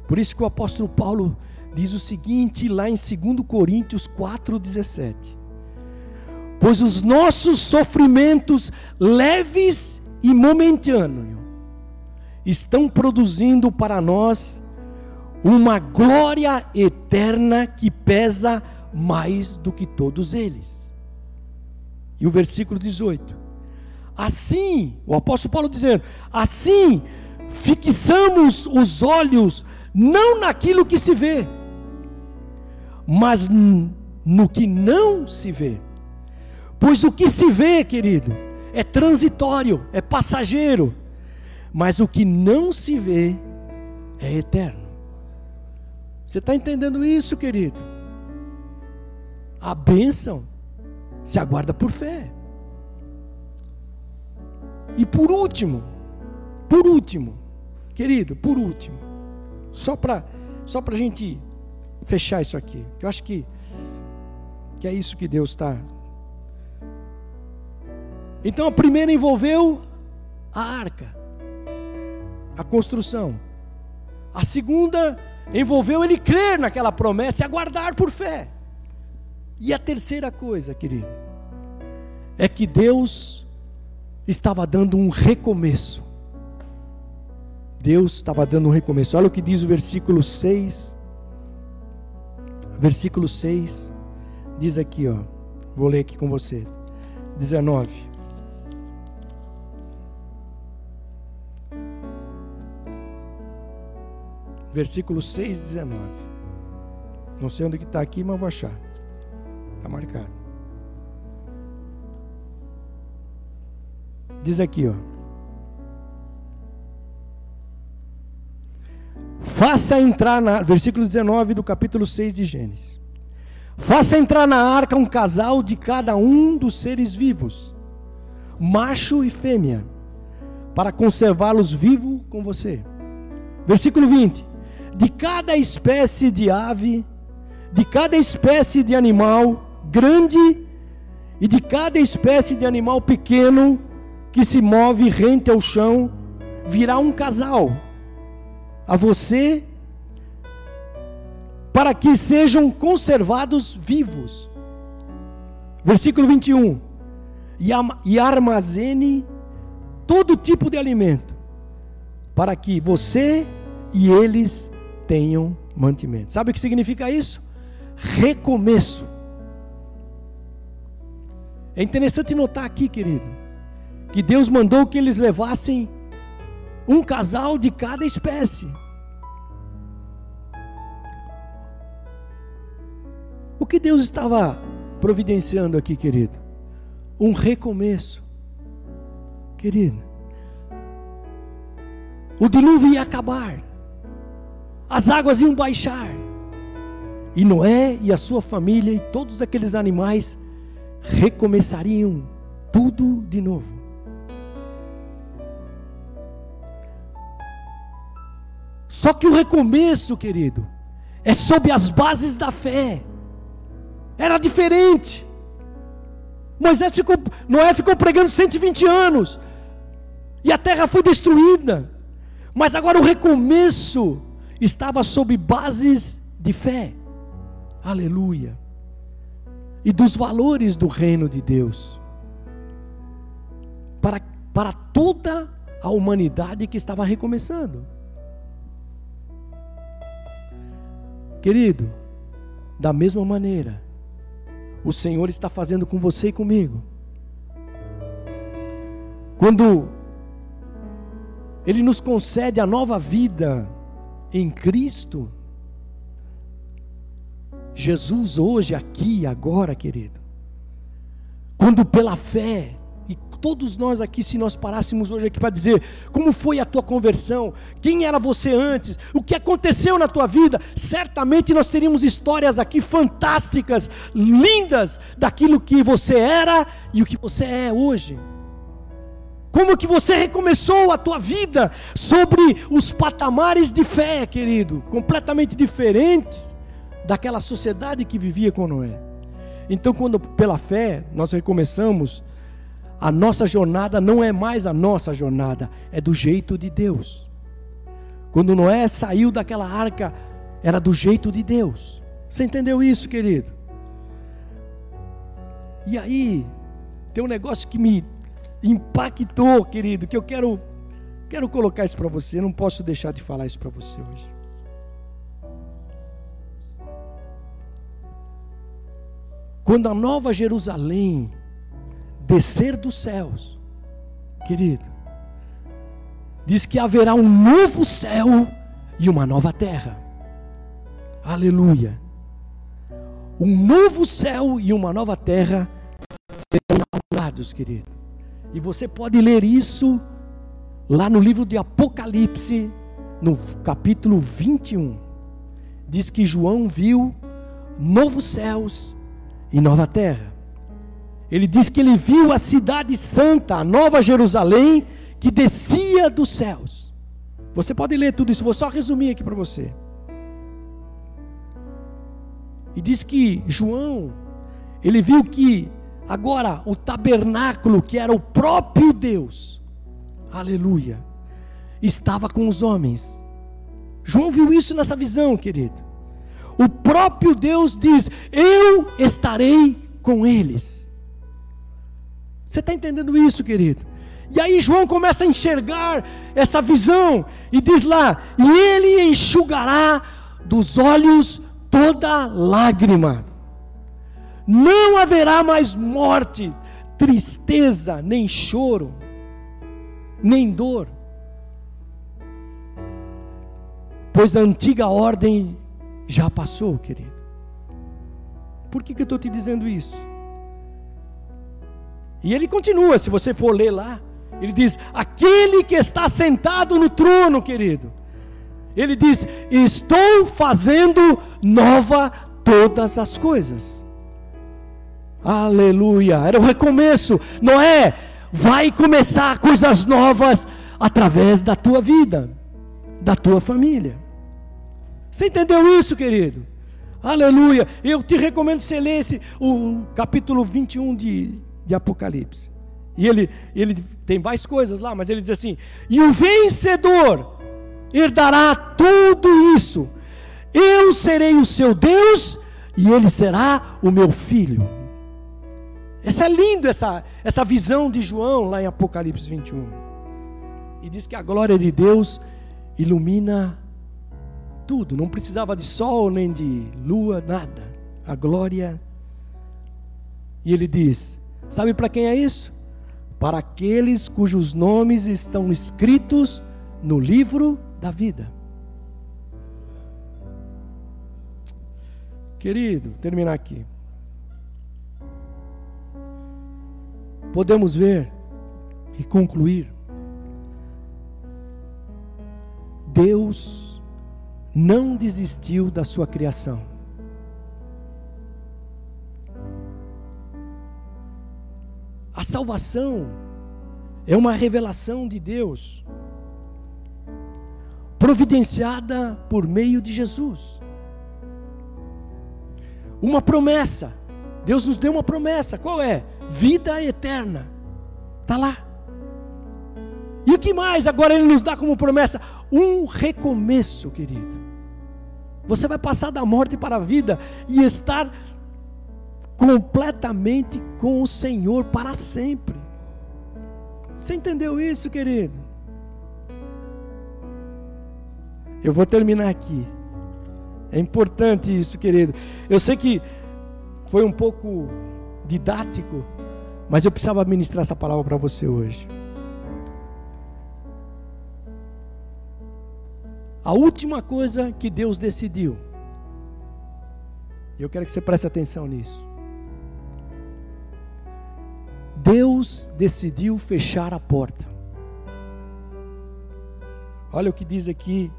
A: Por isso que o apóstolo Paulo diz o seguinte lá em 2 Coríntios 4,17: Pois os nossos sofrimentos leves e momentâneos estão produzindo para nós uma glória eterna que pesa mais do que todos eles. E o versículo 18: Assim, o apóstolo Paulo dizendo: assim fixamos os olhos não naquilo que se vê, mas no que não se vê. Pois o que se vê, querido, é transitório, é passageiro, mas o que não se vê é eterno. Você está entendendo isso, querido? A bênção se aguarda por fé. E por último, por último, querido, por último, só para só a gente fechar isso aqui, que eu acho que, que é isso que Deus está. Então a primeira envolveu a arca, a construção. A segunda envolveu ele crer naquela promessa e aguardar por fé. E a terceira coisa, querido, é que Deus estava dando um recomeço. Deus estava dando um recomeço. Olha o que diz o versículo 6. Versículo 6 diz aqui, ó. Vou ler aqui com você. 19. Versículo 6, 19. Não sei onde que está aqui, mas vou achar. Está marcado. Diz aqui, ó. Faça entrar na. Versículo 19 do capítulo 6 de Gênesis. Faça entrar na arca um casal de cada um dos seres vivos, macho e fêmea, para conservá-los vivos com você. Versículo 20: De cada espécie de ave, de cada espécie de animal grande e de cada espécie de animal pequeno que se move rente ao chão, virá um casal a você para que sejam conservados vivos. Versículo 21. E armazene todo tipo de alimento, para que você e eles tenham mantimento. Sabe o que significa isso? Recomeço. É interessante notar aqui, querido, que Deus mandou que eles levassem um casal de cada espécie. O que Deus estava providenciando aqui, querido? Um recomeço. Querido, o dilúvio ia acabar, as águas iam baixar, e Noé e a sua família e todos aqueles animais recomeçariam tudo de novo. Só que o recomeço, querido, é sob as bases da fé. Era diferente. Moisés ficou, Noé ficou pregando 120 anos. E a terra foi destruída. Mas agora o recomeço estava sob bases de fé. Aleluia. E dos valores do reino de Deus. Para, para toda a humanidade que estava recomeçando. Querido, da mesma maneira, o Senhor está fazendo com você e comigo. Quando Ele nos concede a nova vida em Cristo, Jesus hoje, aqui, agora, querido, quando pela fé e todos nós aqui, se nós parássemos hoje aqui para dizer como foi a tua conversão, quem era você antes, o que aconteceu na tua vida, certamente nós teríamos histórias aqui fantásticas, lindas, daquilo que você era e o que você é hoje. Como que você recomeçou a tua vida sobre os patamares de fé, querido, completamente diferentes daquela sociedade que vivia com Noé. Então, quando pela fé nós recomeçamos, a nossa jornada não é mais a nossa jornada, é do jeito de Deus. Quando Noé saiu daquela arca, era do jeito de Deus. Você entendeu isso, querido? E aí, tem um negócio que me impactou, querido, que eu quero quero colocar isso para você, não posso deixar de falar isso para você hoje. Quando a Nova Jerusalém descer dos céus, querido, diz que haverá um novo céu e uma nova terra. Aleluia. Um novo céu e uma nova terra serão inaugurados, querido. E você pode ler isso lá no livro de Apocalipse, no capítulo 21. Diz que João viu novos céus e nova terra. Ele diz que ele viu a cidade santa, a nova Jerusalém, que descia dos céus. Você pode ler tudo isso, vou só resumir aqui para você. E diz que João, ele viu que agora o tabernáculo, que era o próprio Deus, aleluia, estava com os homens. João viu isso nessa visão, querido. O próprio Deus diz: Eu estarei com eles. Você está entendendo isso, querido? E aí João começa a enxergar essa visão e diz lá: "E ele enxugará dos olhos toda lágrima. Não haverá mais morte, tristeza, nem choro, nem dor. Pois a antiga ordem já passou, querido. Por que, que eu estou te dizendo isso? E ele continua, se você for ler lá, ele diz: aquele que está sentado no trono, querido. Ele diz: Estou fazendo nova todas as coisas. Aleluia. Era o recomeço. Noé, vai começar coisas novas através da tua vida, da tua família. Você entendeu isso, querido? Aleluia. Eu te recomendo você ler esse, o capítulo 21 de, de Apocalipse. E ele, ele tem várias coisas lá, mas ele diz assim: E o vencedor herdará tudo isso. Eu serei o seu Deus e ele será o meu filho. Essa é lindo essa, essa visão de João lá em Apocalipse 21. E diz que a glória de Deus ilumina tudo, não precisava de sol nem de lua, nada. A glória. E ele diz: Sabe para quem é isso? Para aqueles cujos nomes estão escritos no livro da vida. Querido, terminar aqui. Podemos ver e concluir: Deus não desistiu da sua criação. A salvação é uma revelação de Deus, providenciada por meio de Jesus. Uma promessa. Deus nos deu uma promessa. Qual é? Vida eterna. Está lá. E o que mais agora Ele nos dá como promessa? Um recomeço, querido. Você vai passar da morte para a vida e estar completamente com o Senhor para sempre. Você entendeu isso, querido? Eu vou terminar aqui. É importante isso, querido. Eu sei que foi um pouco didático, mas eu precisava ministrar essa palavra para você hoje. A última coisa que Deus decidiu, eu quero que você preste atenção nisso. Deus decidiu fechar a porta. Olha o que diz aqui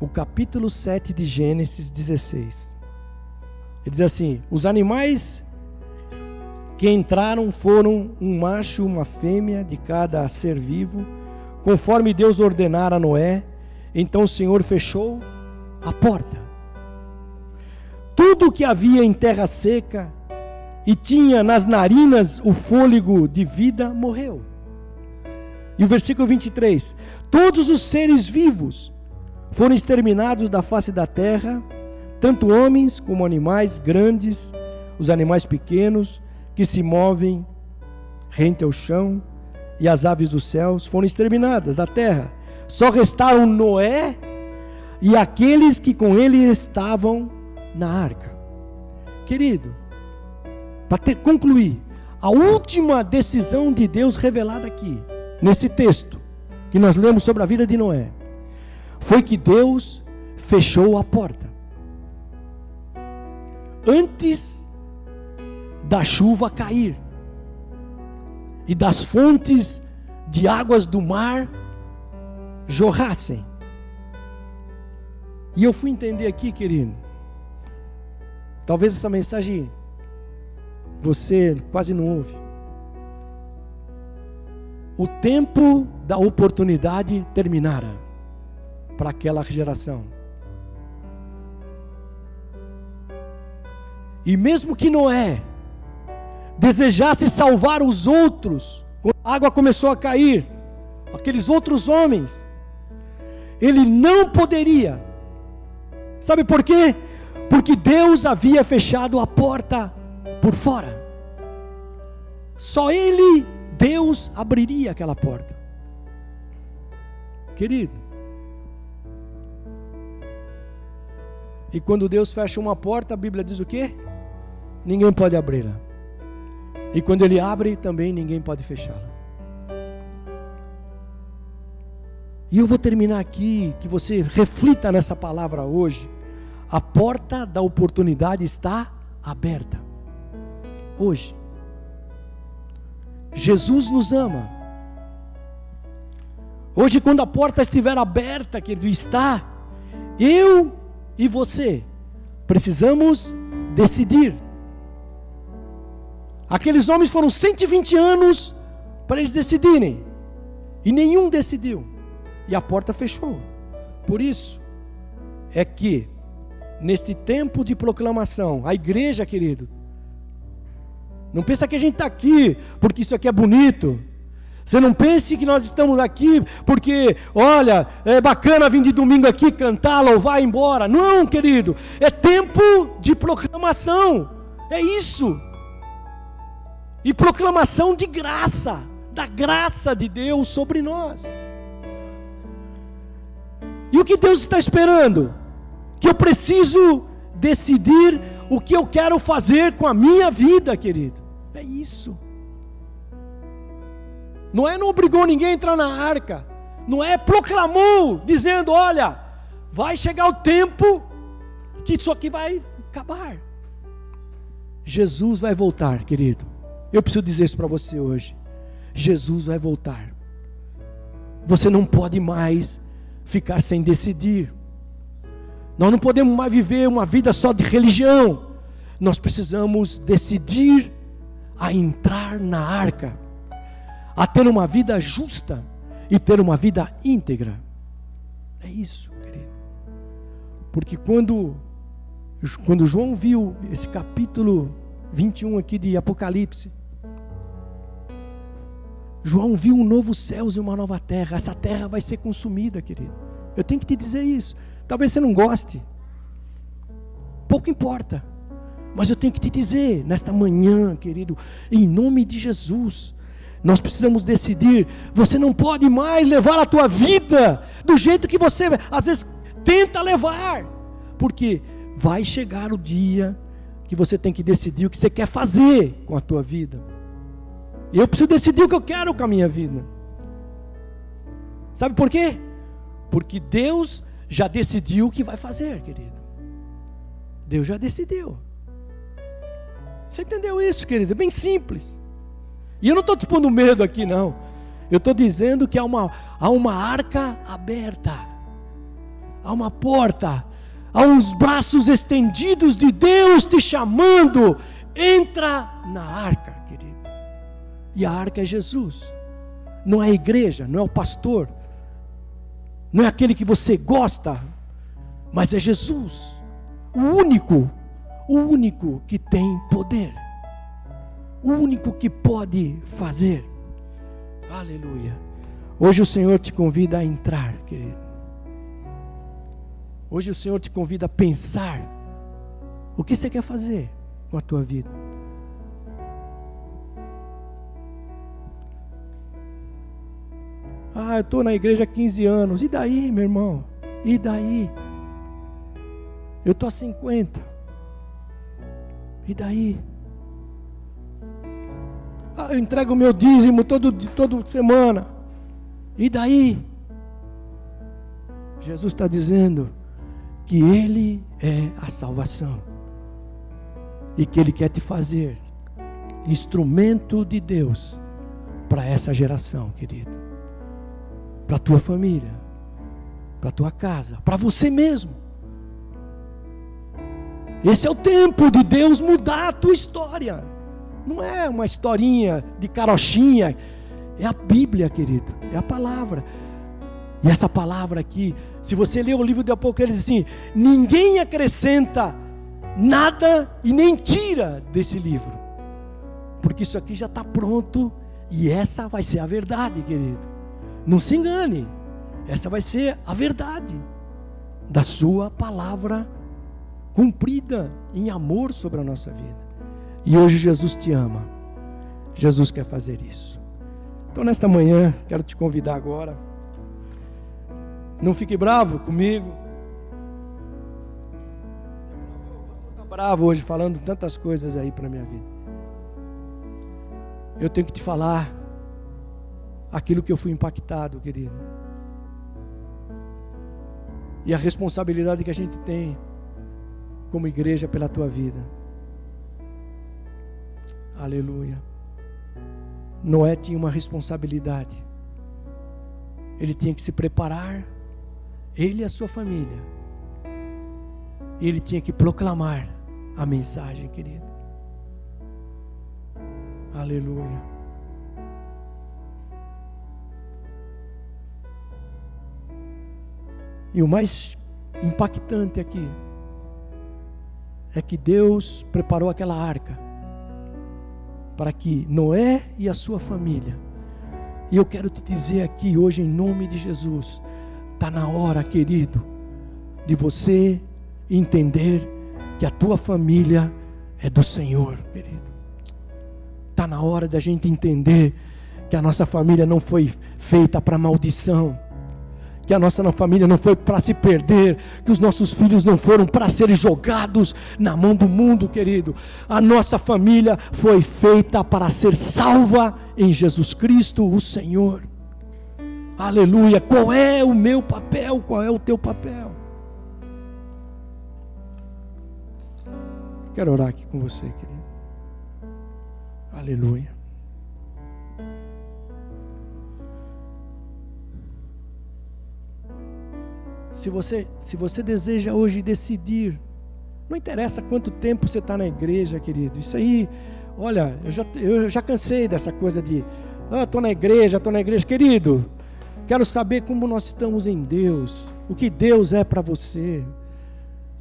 A: o capítulo 7 de Gênesis 16. Ele diz assim: Os animais que entraram foram um macho e uma fêmea de cada ser vivo, conforme Deus ordenara a Noé. Então o Senhor fechou a porta. Tudo que havia em terra seca e tinha nas narinas o fôlego de vida morreu. E o versículo 23: Todos os seres vivos foram exterminados da face da terra, tanto homens como animais grandes, os animais pequenos, que se movem rente ao chão, e as aves dos céus foram exterminadas da terra. Só restaram Noé e aqueles que com ele estavam na arca. Querido, para concluir, a última decisão de Deus revelada aqui, nesse texto que nós lemos sobre a vida de Noé, foi que Deus fechou a porta. Antes da chuva cair e das fontes de águas do mar jorrassem. E eu fui entender aqui, querido. Talvez essa mensagem você quase não ouve. O tempo da oportunidade terminara para aquela geração. E mesmo que Noé desejasse salvar os outros, quando a água começou a cair, aqueles outros homens, ele não poderia. Sabe por quê? Porque Deus havia fechado a porta por fora. Só ele, Deus abriria aquela porta. Querido, e quando Deus fecha uma porta, a Bíblia diz o quê? Ninguém pode abri-la. E quando Ele abre, também ninguém pode fechá-la. E eu vou terminar aqui, que você reflita nessa palavra hoje. A porta da oportunidade está aberta. Hoje. Jesus nos ama. Hoje, quando a porta estiver aberta, querido, está, eu e você precisamos decidir. Aqueles homens foram 120 anos para eles decidirem, e nenhum decidiu, e a porta fechou. Por isso, é que, neste tempo de proclamação, a igreja, querido, não pensa que a gente está aqui porque isso aqui é bonito. Você não pense que nós estamos aqui porque, olha, é bacana vir de domingo aqui cantar, louvar e embora. Não, querido, é tempo de proclamação. É isso. E proclamação de graça, da graça de Deus sobre nós. E o que Deus está esperando? Que eu preciso decidir o que eu quero fazer com a minha vida, querido. É isso. Não é não obrigou ninguém a entrar na arca. Não é proclamou, dizendo: olha, vai chegar o tempo que isso aqui vai acabar. Jesus vai voltar, querido. Eu preciso dizer isso para você hoje. Jesus vai voltar. Você não pode mais ficar sem decidir. Nós não podemos mais viver uma vida só de religião. Nós precisamos decidir a entrar na arca, a ter uma vida justa e ter uma vida íntegra. É isso, querido. Porque quando, quando João viu esse capítulo 21 aqui de Apocalipse, João viu um novo céu e uma nova terra. Essa terra vai ser consumida, querido. Eu tenho que te dizer isso. Talvez você não goste. Pouco importa. Mas eu tenho que te dizer, nesta manhã, querido, em nome de Jesus, nós precisamos decidir. Você não pode mais levar a tua vida do jeito que você às vezes tenta levar, porque vai chegar o dia que você tem que decidir o que você quer fazer com a tua vida. E eu preciso decidir o que eu quero com a minha vida. Sabe por quê? Porque Deus já decidiu o que vai fazer, querido. Deus já decidiu. Você entendeu isso, querido? É bem simples. E eu não estou te pondo medo aqui, não. Eu estou dizendo que há uma, há uma arca aberta, há uma porta, há uns braços estendidos de Deus te chamando. Entra na arca. E a arca é Jesus, não é a igreja, não é o pastor, não é aquele que você gosta, mas é Jesus, o único o único que tem poder, o único que pode fazer. Aleluia. Hoje o Senhor te convida a entrar, querido. Hoje o Senhor te convida a pensar o que você quer fazer com a tua vida. Ah, eu estou na igreja há 15 anos. E daí, meu irmão? E daí? Eu estou há 50. E daí? Ah, eu entrego o meu dízimo todo, toda semana. E daí? Jesus está dizendo que Ele é a salvação. E que Ele quer te fazer instrumento de Deus para essa geração, querido. Para a tua família, para a tua casa, para você mesmo. Esse é o tempo de Deus mudar a tua história. Não é uma historinha de carochinha. É a Bíblia, querido. É a palavra. E essa palavra aqui, se você ler o livro de Apocalipse assim, ninguém acrescenta nada e nem tira desse livro. Porque isso aqui já está pronto e essa vai ser a verdade, querido. Não se engane. Essa vai ser a verdade da sua palavra cumprida em amor sobre a nossa vida. E hoje Jesus te ama. Jesus quer fazer isso. Então, nesta manhã, quero te convidar agora. Não fique bravo comigo. Está bravo hoje falando tantas coisas aí para minha vida. Eu tenho que te falar aquilo que eu fui impactado, querido. E a responsabilidade que a gente tem como igreja pela tua vida. Aleluia. Noé tinha uma responsabilidade. Ele tinha que se preparar, ele e a sua família. Ele tinha que proclamar a mensagem, querido. Aleluia. E o mais impactante aqui é que Deus preparou aquela arca para que Noé e a sua família, e eu quero te dizer aqui hoje, em nome de Jesus, está na hora, querido, de você entender que a tua família é do Senhor, querido. Está na hora da gente entender que a nossa família não foi feita para maldição que a nossa família não foi para se perder, que os nossos filhos não foram para serem jogados na mão do mundo, querido. A nossa família foi feita para ser salva em Jesus Cristo, o Senhor. Aleluia. Qual é o meu papel? Qual é o teu papel? Quero orar aqui com você, querido. Aleluia. Se você, se você deseja hoje decidir, não interessa quanto tempo você está na igreja, querido. Isso aí, olha, eu já, eu já cansei dessa coisa de, ah, estou na igreja, estou na igreja. Querido, quero saber como nós estamos em Deus, o que Deus é para você.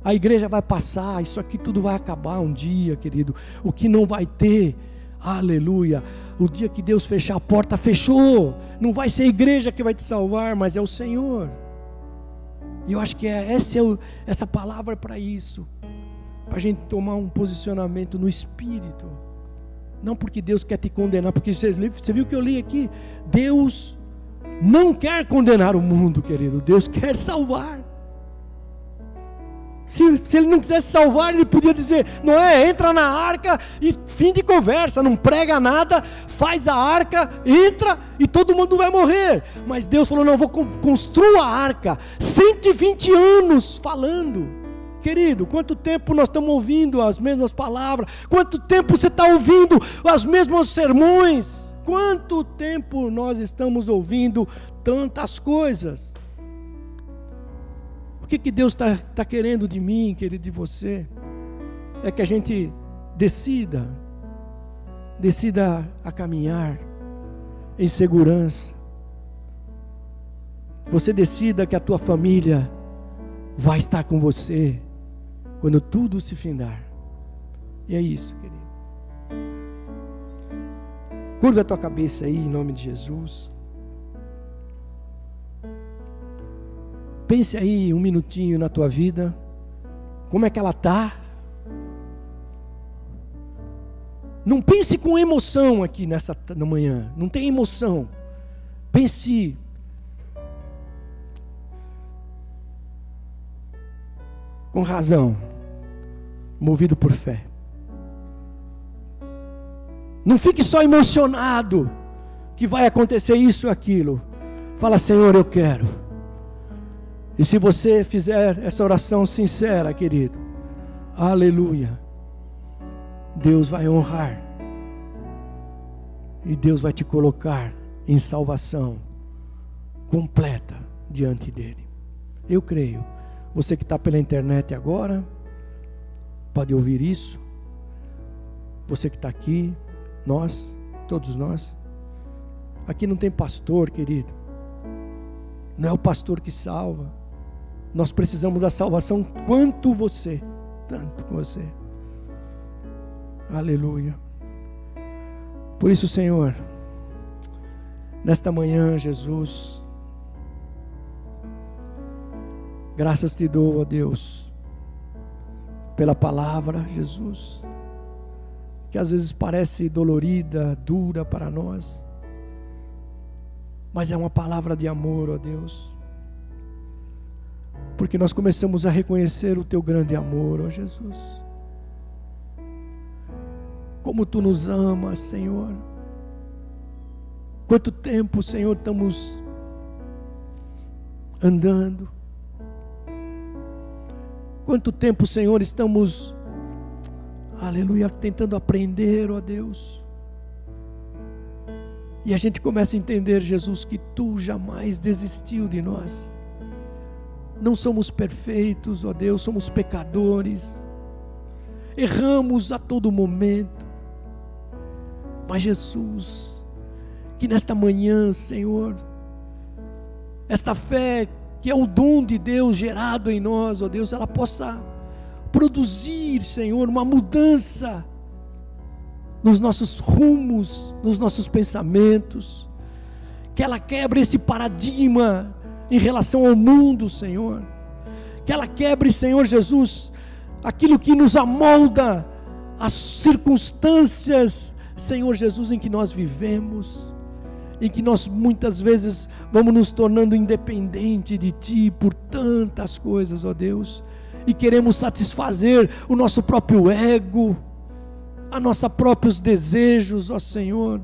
A: A igreja vai passar, isso aqui tudo vai acabar um dia, querido. O que não vai ter, aleluia. O dia que Deus fechar a porta, fechou. Não vai ser a igreja que vai te salvar, mas é o Senhor. E eu acho que é, essa, é o, essa palavra para isso. Para a gente tomar um posicionamento no espírito. Não porque Deus quer te condenar, porque você, você viu que eu li aqui? Deus não quer condenar o mundo, querido. Deus quer salvar. Se, se, ele não quisesse salvar, ele podia dizer: Noé, entra na arca e fim de conversa, não prega nada, faz a arca, entra e todo mundo vai morrer. Mas Deus falou: Não, vou construir a arca. 120 anos falando. Querido, quanto tempo nós estamos ouvindo as mesmas palavras? Quanto tempo você está ouvindo as mesmas sermões? Quanto tempo nós estamos ouvindo tantas coisas? Que, que Deus está tá querendo de mim, querido, de você? É que a gente decida, decida a caminhar em segurança. Você decida que a tua família vai estar com você quando tudo se findar. E é isso, querido. Curva a tua cabeça aí em nome de Jesus. Pense aí um minutinho na tua vida. Como é que ela está? Não pense com emoção aqui nessa na manhã. Não tem emoção. Pense com razão, movido por fé. Não fique só emocionado que vai acontecer isso ou aquilo. Fala, Senhor, eu quero. E se você fizer essa oração sincera, querido, aleluia, Deus vai honrar, e Deus vai te colocar em salvação completa diante dEle. Eu creio. Você que está pela internet agora, pode ouvir isso. Você que está aqui, nós, todos nós. Aqui não tem pastor, querido. Não é o pastor que salva. Nós precisamos da salvação quanto você, tanto você. Aleluia. Por isso, Senhor, nesta manhã, Jesus, graças te dou, ó Deus, pela palavra, Jesus, que às vezes parece dolorida, dura para nós, mas é uma palavra de amor, ó Deus. Porque nós começamos a reconhecer o teu grande amor, ó Jesus. Como tu nos amas, Senhor. Quanto tempo, Senhor, estamos andando. Quanto tempo, Senhor, estamos, aleluia, tentando aprender, ó Deus. E a gente começa a entender, Jesus, que tu jamais desistiu de nós. Não somos perfeitos, ó Deus, somos pecadores. Erramos a todo momento. Mas Jesus, que nesta manhã, Senhor, esta fé que é o dom de Deus gerado em nós, ó Deus, ela possa produzir, Senhor, uma mudança nos nossos rumos, nos nossos pensamentos, que ela quebre esse paradigma em relação ao mundo, Senhor, que ela quebre, Senhor Jesus, aquilo que nos amolda, as circunstâncias, Senhor Jesus, em que nós vivemos, em que nós muitas vezes vamos nos tornando independente de Ti por tantas coisas, ó Deus, e queremos satisfazer o nosso próprio ego, a nossos próprios desejos, ó Senhor,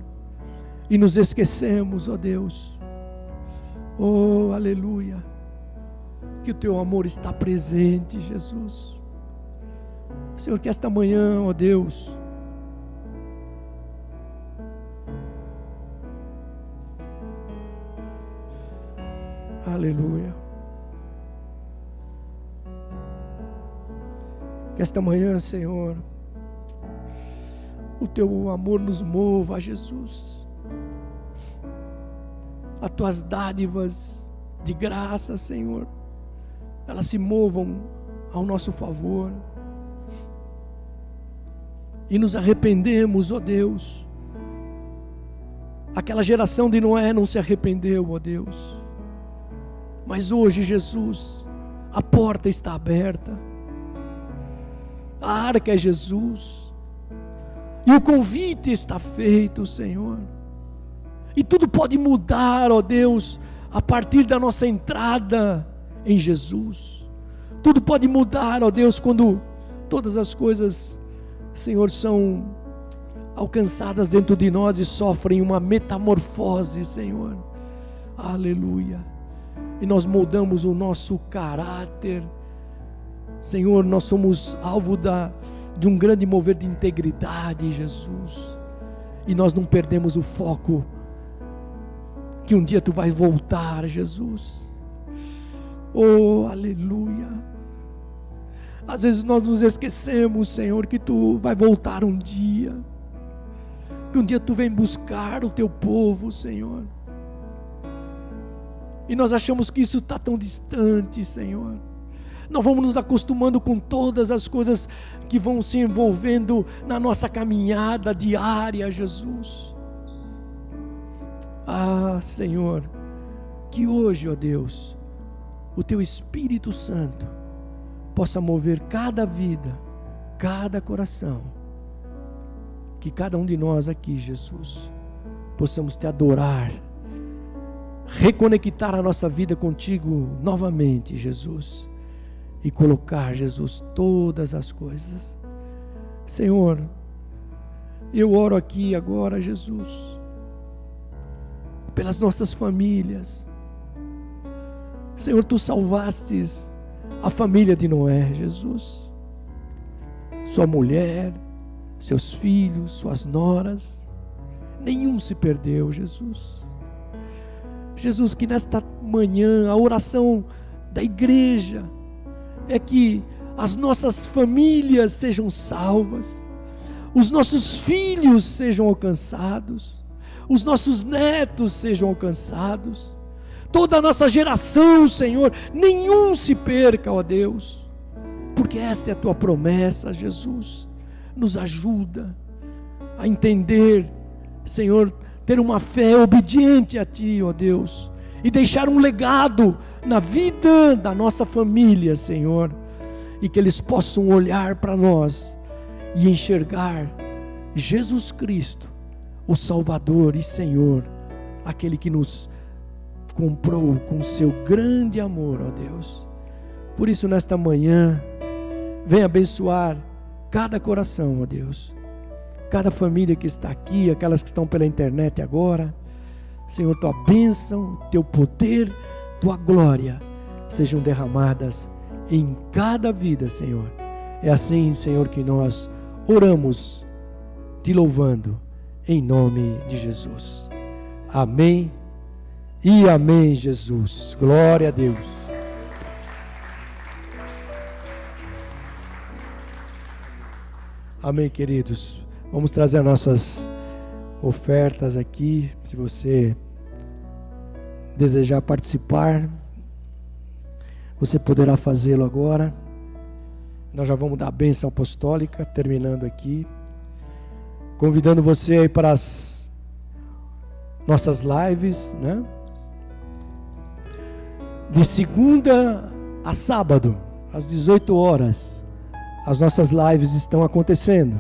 A: e nos esquecemos, ó Deus. Oh, aleluia. Que o teu amor está presente, Jesus. Senhor, que esta manhã, ó Deus, Aleluia. Que esta manhã, Senhor, o teu amor nos mova Jesus. As tuas dádivas de graça, Senhor, elas se movam ao nosso favor. E nos arrependemos, ó Deus. Aquela geração de Noé não se arrependeu, ó Deus. Mas hoje, Jesus, a porta está aberta. A arca é Jesus. E o convite está feito, Senhor. E tudo pode mudar, ó Deus, a partir da nossa entrada em Jesus. Tudo pode mudar, ó Deus, quando todas as coisas, Senhor, são alcançadas dentro de nós e sofrem uma metamorfose, Senhor. Aleluia. E nós moldamos o nosso caráter. Senhor, nós somos alvo da de um grande mover de integridade, Jesus. E nós não perdemos o foco que um dia tu vais voltar, Jesus. Oh, aleluia. Às vezes nós nos esquecemos, Senhor, que tu vai voltar um dia. Que um dia tu vem buscar o teu povo, Senhor. E nós achamos que isso está tão distante, Senhor. Nós vamos nos acostumando com todas as coisas que vão se envolvendo na nossa caminhada diária, Jesus. Ah, Senhor, que hoje, ó Deus, o Teu Espírito Santo possa mover cada vida, cada coração. Que cada um de nós aqui, Jesus, possamos te adorar, reconectar a nossa vida contigo novamente, Jesus e colocar, Jesus, todas as coisas. Senhor, eu oro aqui agora, Jesus, pelas nossas famílias. Senhor, tu salvastes a família de Noé, Jesus. Sua mulher, seus filhos, suas noras, nenhum se perdeu, Jesus. Jesus, que nesta manhã a oração da igreja, é que as nossas famílias sejam salvas, os nossos filhos sejam alcançados, os nossos netos sejam alcançados, toda a nossa geração, Senhor, nenhum se perca, ó Deus, porque esta é a tua promessa, Jesus. Nos ajuda a entender, Senhor, ter uma fé obediente a Ti, ó Deus e deixar um legado na vida da nossa família, Senhor, e que eles possam olhar para nós e enxergar Jesus Cristo, o Salvador e Senhor, aquele que nos comprou com seu grande amor, ó Deus. Por isso, nesta manhã, vem abençoar cada coração, ó Deus. Cada família que está aqui, aquelas que estão pela internet agora. Senhor, tua bênção, teu poder, tua glória sejam derramadas em cada vida, Senhor. É assim, Senhor, que nós oramos, te louvando, em nome de Jesus. Amém e amém, Jesus. Glória a Deus. Amém, queridos. Vamos trazer nossas ofertas aqui. Se você desejar participar, você poderá fazê-lo agora. Nós já vamos dar a bênção apostólica, terminando aqui. Convidando você aí para as nossas lives, né? De segunda a sábado, às 18 horas, as nossas lives estão acontecendo.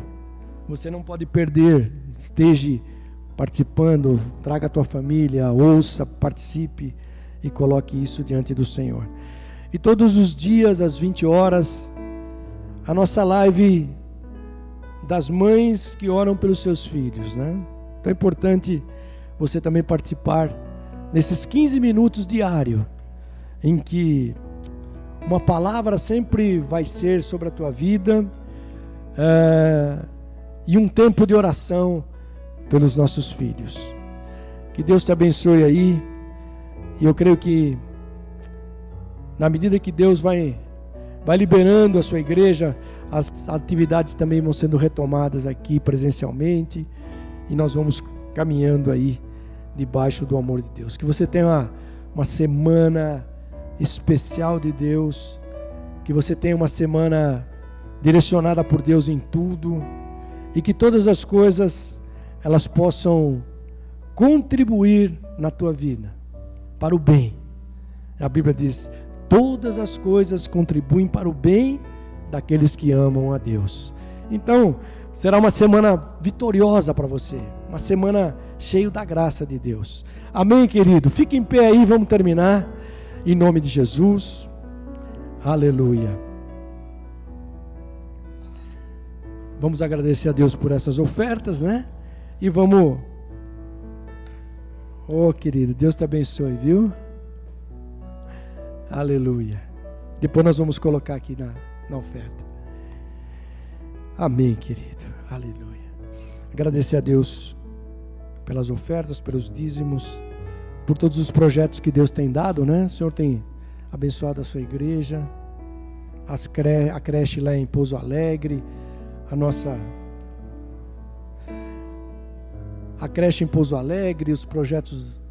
A: Você não pode perder, esteja participando, traga a tua família, ouça, participe e coloque isso diante do Senhor. E todos os dias, às 20 horas, a nossa live das mães que oram pelos seus filhos, né? Então é importante você também participar nesses 15 minutos diário em que uma palavra sempre vai ser sobre a tua vida é, e um tempo de oração pelos nossos filhos. Que Deus te abençoe aí. E eu creio que na medida que Deus vai vai liberando a sua igreja, as atividades também vão sendo retomadas aqui presencialmente e nós vamos caminhando aí debaixo do amor de Deus. Que você tenha uma, uma semana especial de Deus, que você tenha uma semana direcionada por Deus em tudo e que todas as coisas elas possam contribuir na tua vida para o bem. A Bíblia diz: todas as coisas contribuem para o bem daqueles que amam a Deus. Então, será uma semana vitoriosa para você, uma semana cheia da graça de Deus. Amém, querido? Fique em pé aí, vamos terminar. Em nome de Jesus. Aleluia. Vamos agradecer a Deus por essas ofertas, né? E vamos. Oh, querido, Deus te abençoe, viu? Aleluia. Depois nós vamos colocar aqui na, na oferta. Amém, querido. Aleluia. Agradecer a Deus pelas ofertas, pelos dízimos por todos os projetos que Deus tem dado, né? O Senhor tem abençoado a sua igreja, cre a creche lá em Pouso Alegre, a nossa a creche em Pouso Alegre, os projetos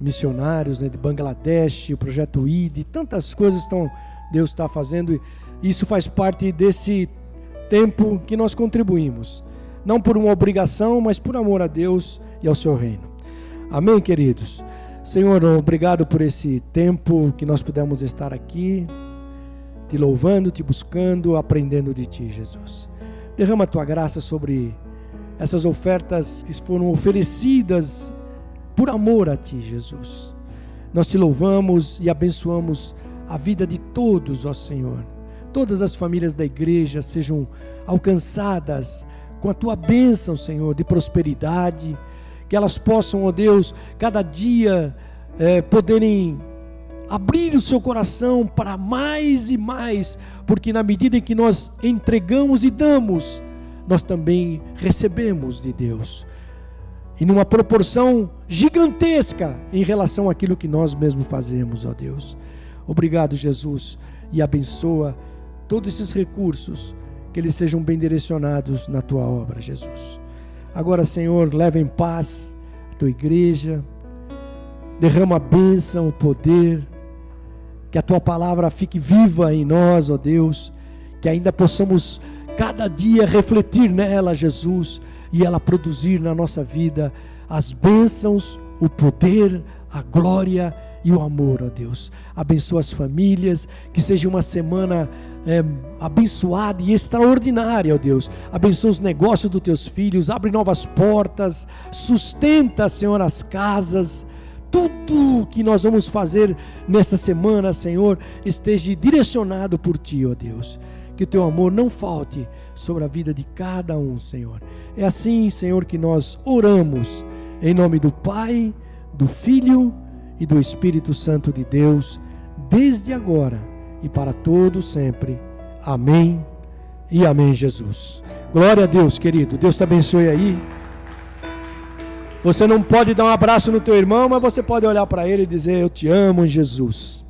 A: missionários né, de Bangladesh, o projeto ID, tantas coisas estão Deus está fazendo e isso faz parte desse tempo que nós contribuímos, não por uma obrigação, mas por amor a Deus e ao seu reino. Amém, queridos. Senhor, obrigado por esse tempo que nós pudemos estar aqui, te louvando, te buscando, aprendendo de ti, Jesus. Derrama a tua graça sobre essas ofertas que foram oferecidas por amor a ti, Jesus. Nós te louvamos e abençoamos a vida de todos, ó Senhor. Todas as famílias da igreja sejam alcançadas com a tua bênção, Senhor, de prosperidade que elas possam, ó Deus, cada dia é, poderem abrir o seu coração para mais e mais, porque na medida em que nós entregamos e damos, nós também recebemos de Deus. E numa proporção gigantesca em relação àquilo que nós mesmos fazemos, ó Deus. Obrigado, Jesus, e abençoa todos esses recursos, que eles sejam bem direcionados na tua obra, Jesus. Agora, Senhor, leva em paz a tua igreja, derrama a bênção, o poder, que a tua palavra fique viva em nós, ó Deus, que ainda possamos cada dia refletir nela, Jesus, e ela produzir na nossa vida as bênçãos, o poder, a glória e o amor, ó Deus. Abençoa as famílias, que seja uma semana é, abençoada e extraordinária, ó Deus. Abençoa os negócios dos teus filhos, abre novas portas, sustenta, Senhor, as casas, tudo que nós vamos fazer nessa semana, Senhor, esteja direcionado por Ti, ó Deus. Que o Teu amor não falte sobre a vida de cada um, Senhor. É assim, Senhor, que nós oramos, em nome do Pai, do Filho e do Espírito Santo de Deus, desde agora e para todo sempre. Amém e amém, Jesus. Glória a Deus, querido. Deus te abençoe aí. Você não pode dar um abraço no teu irmão, mas você pode olhar para ele e dizer: "Eu te amo, Jesus".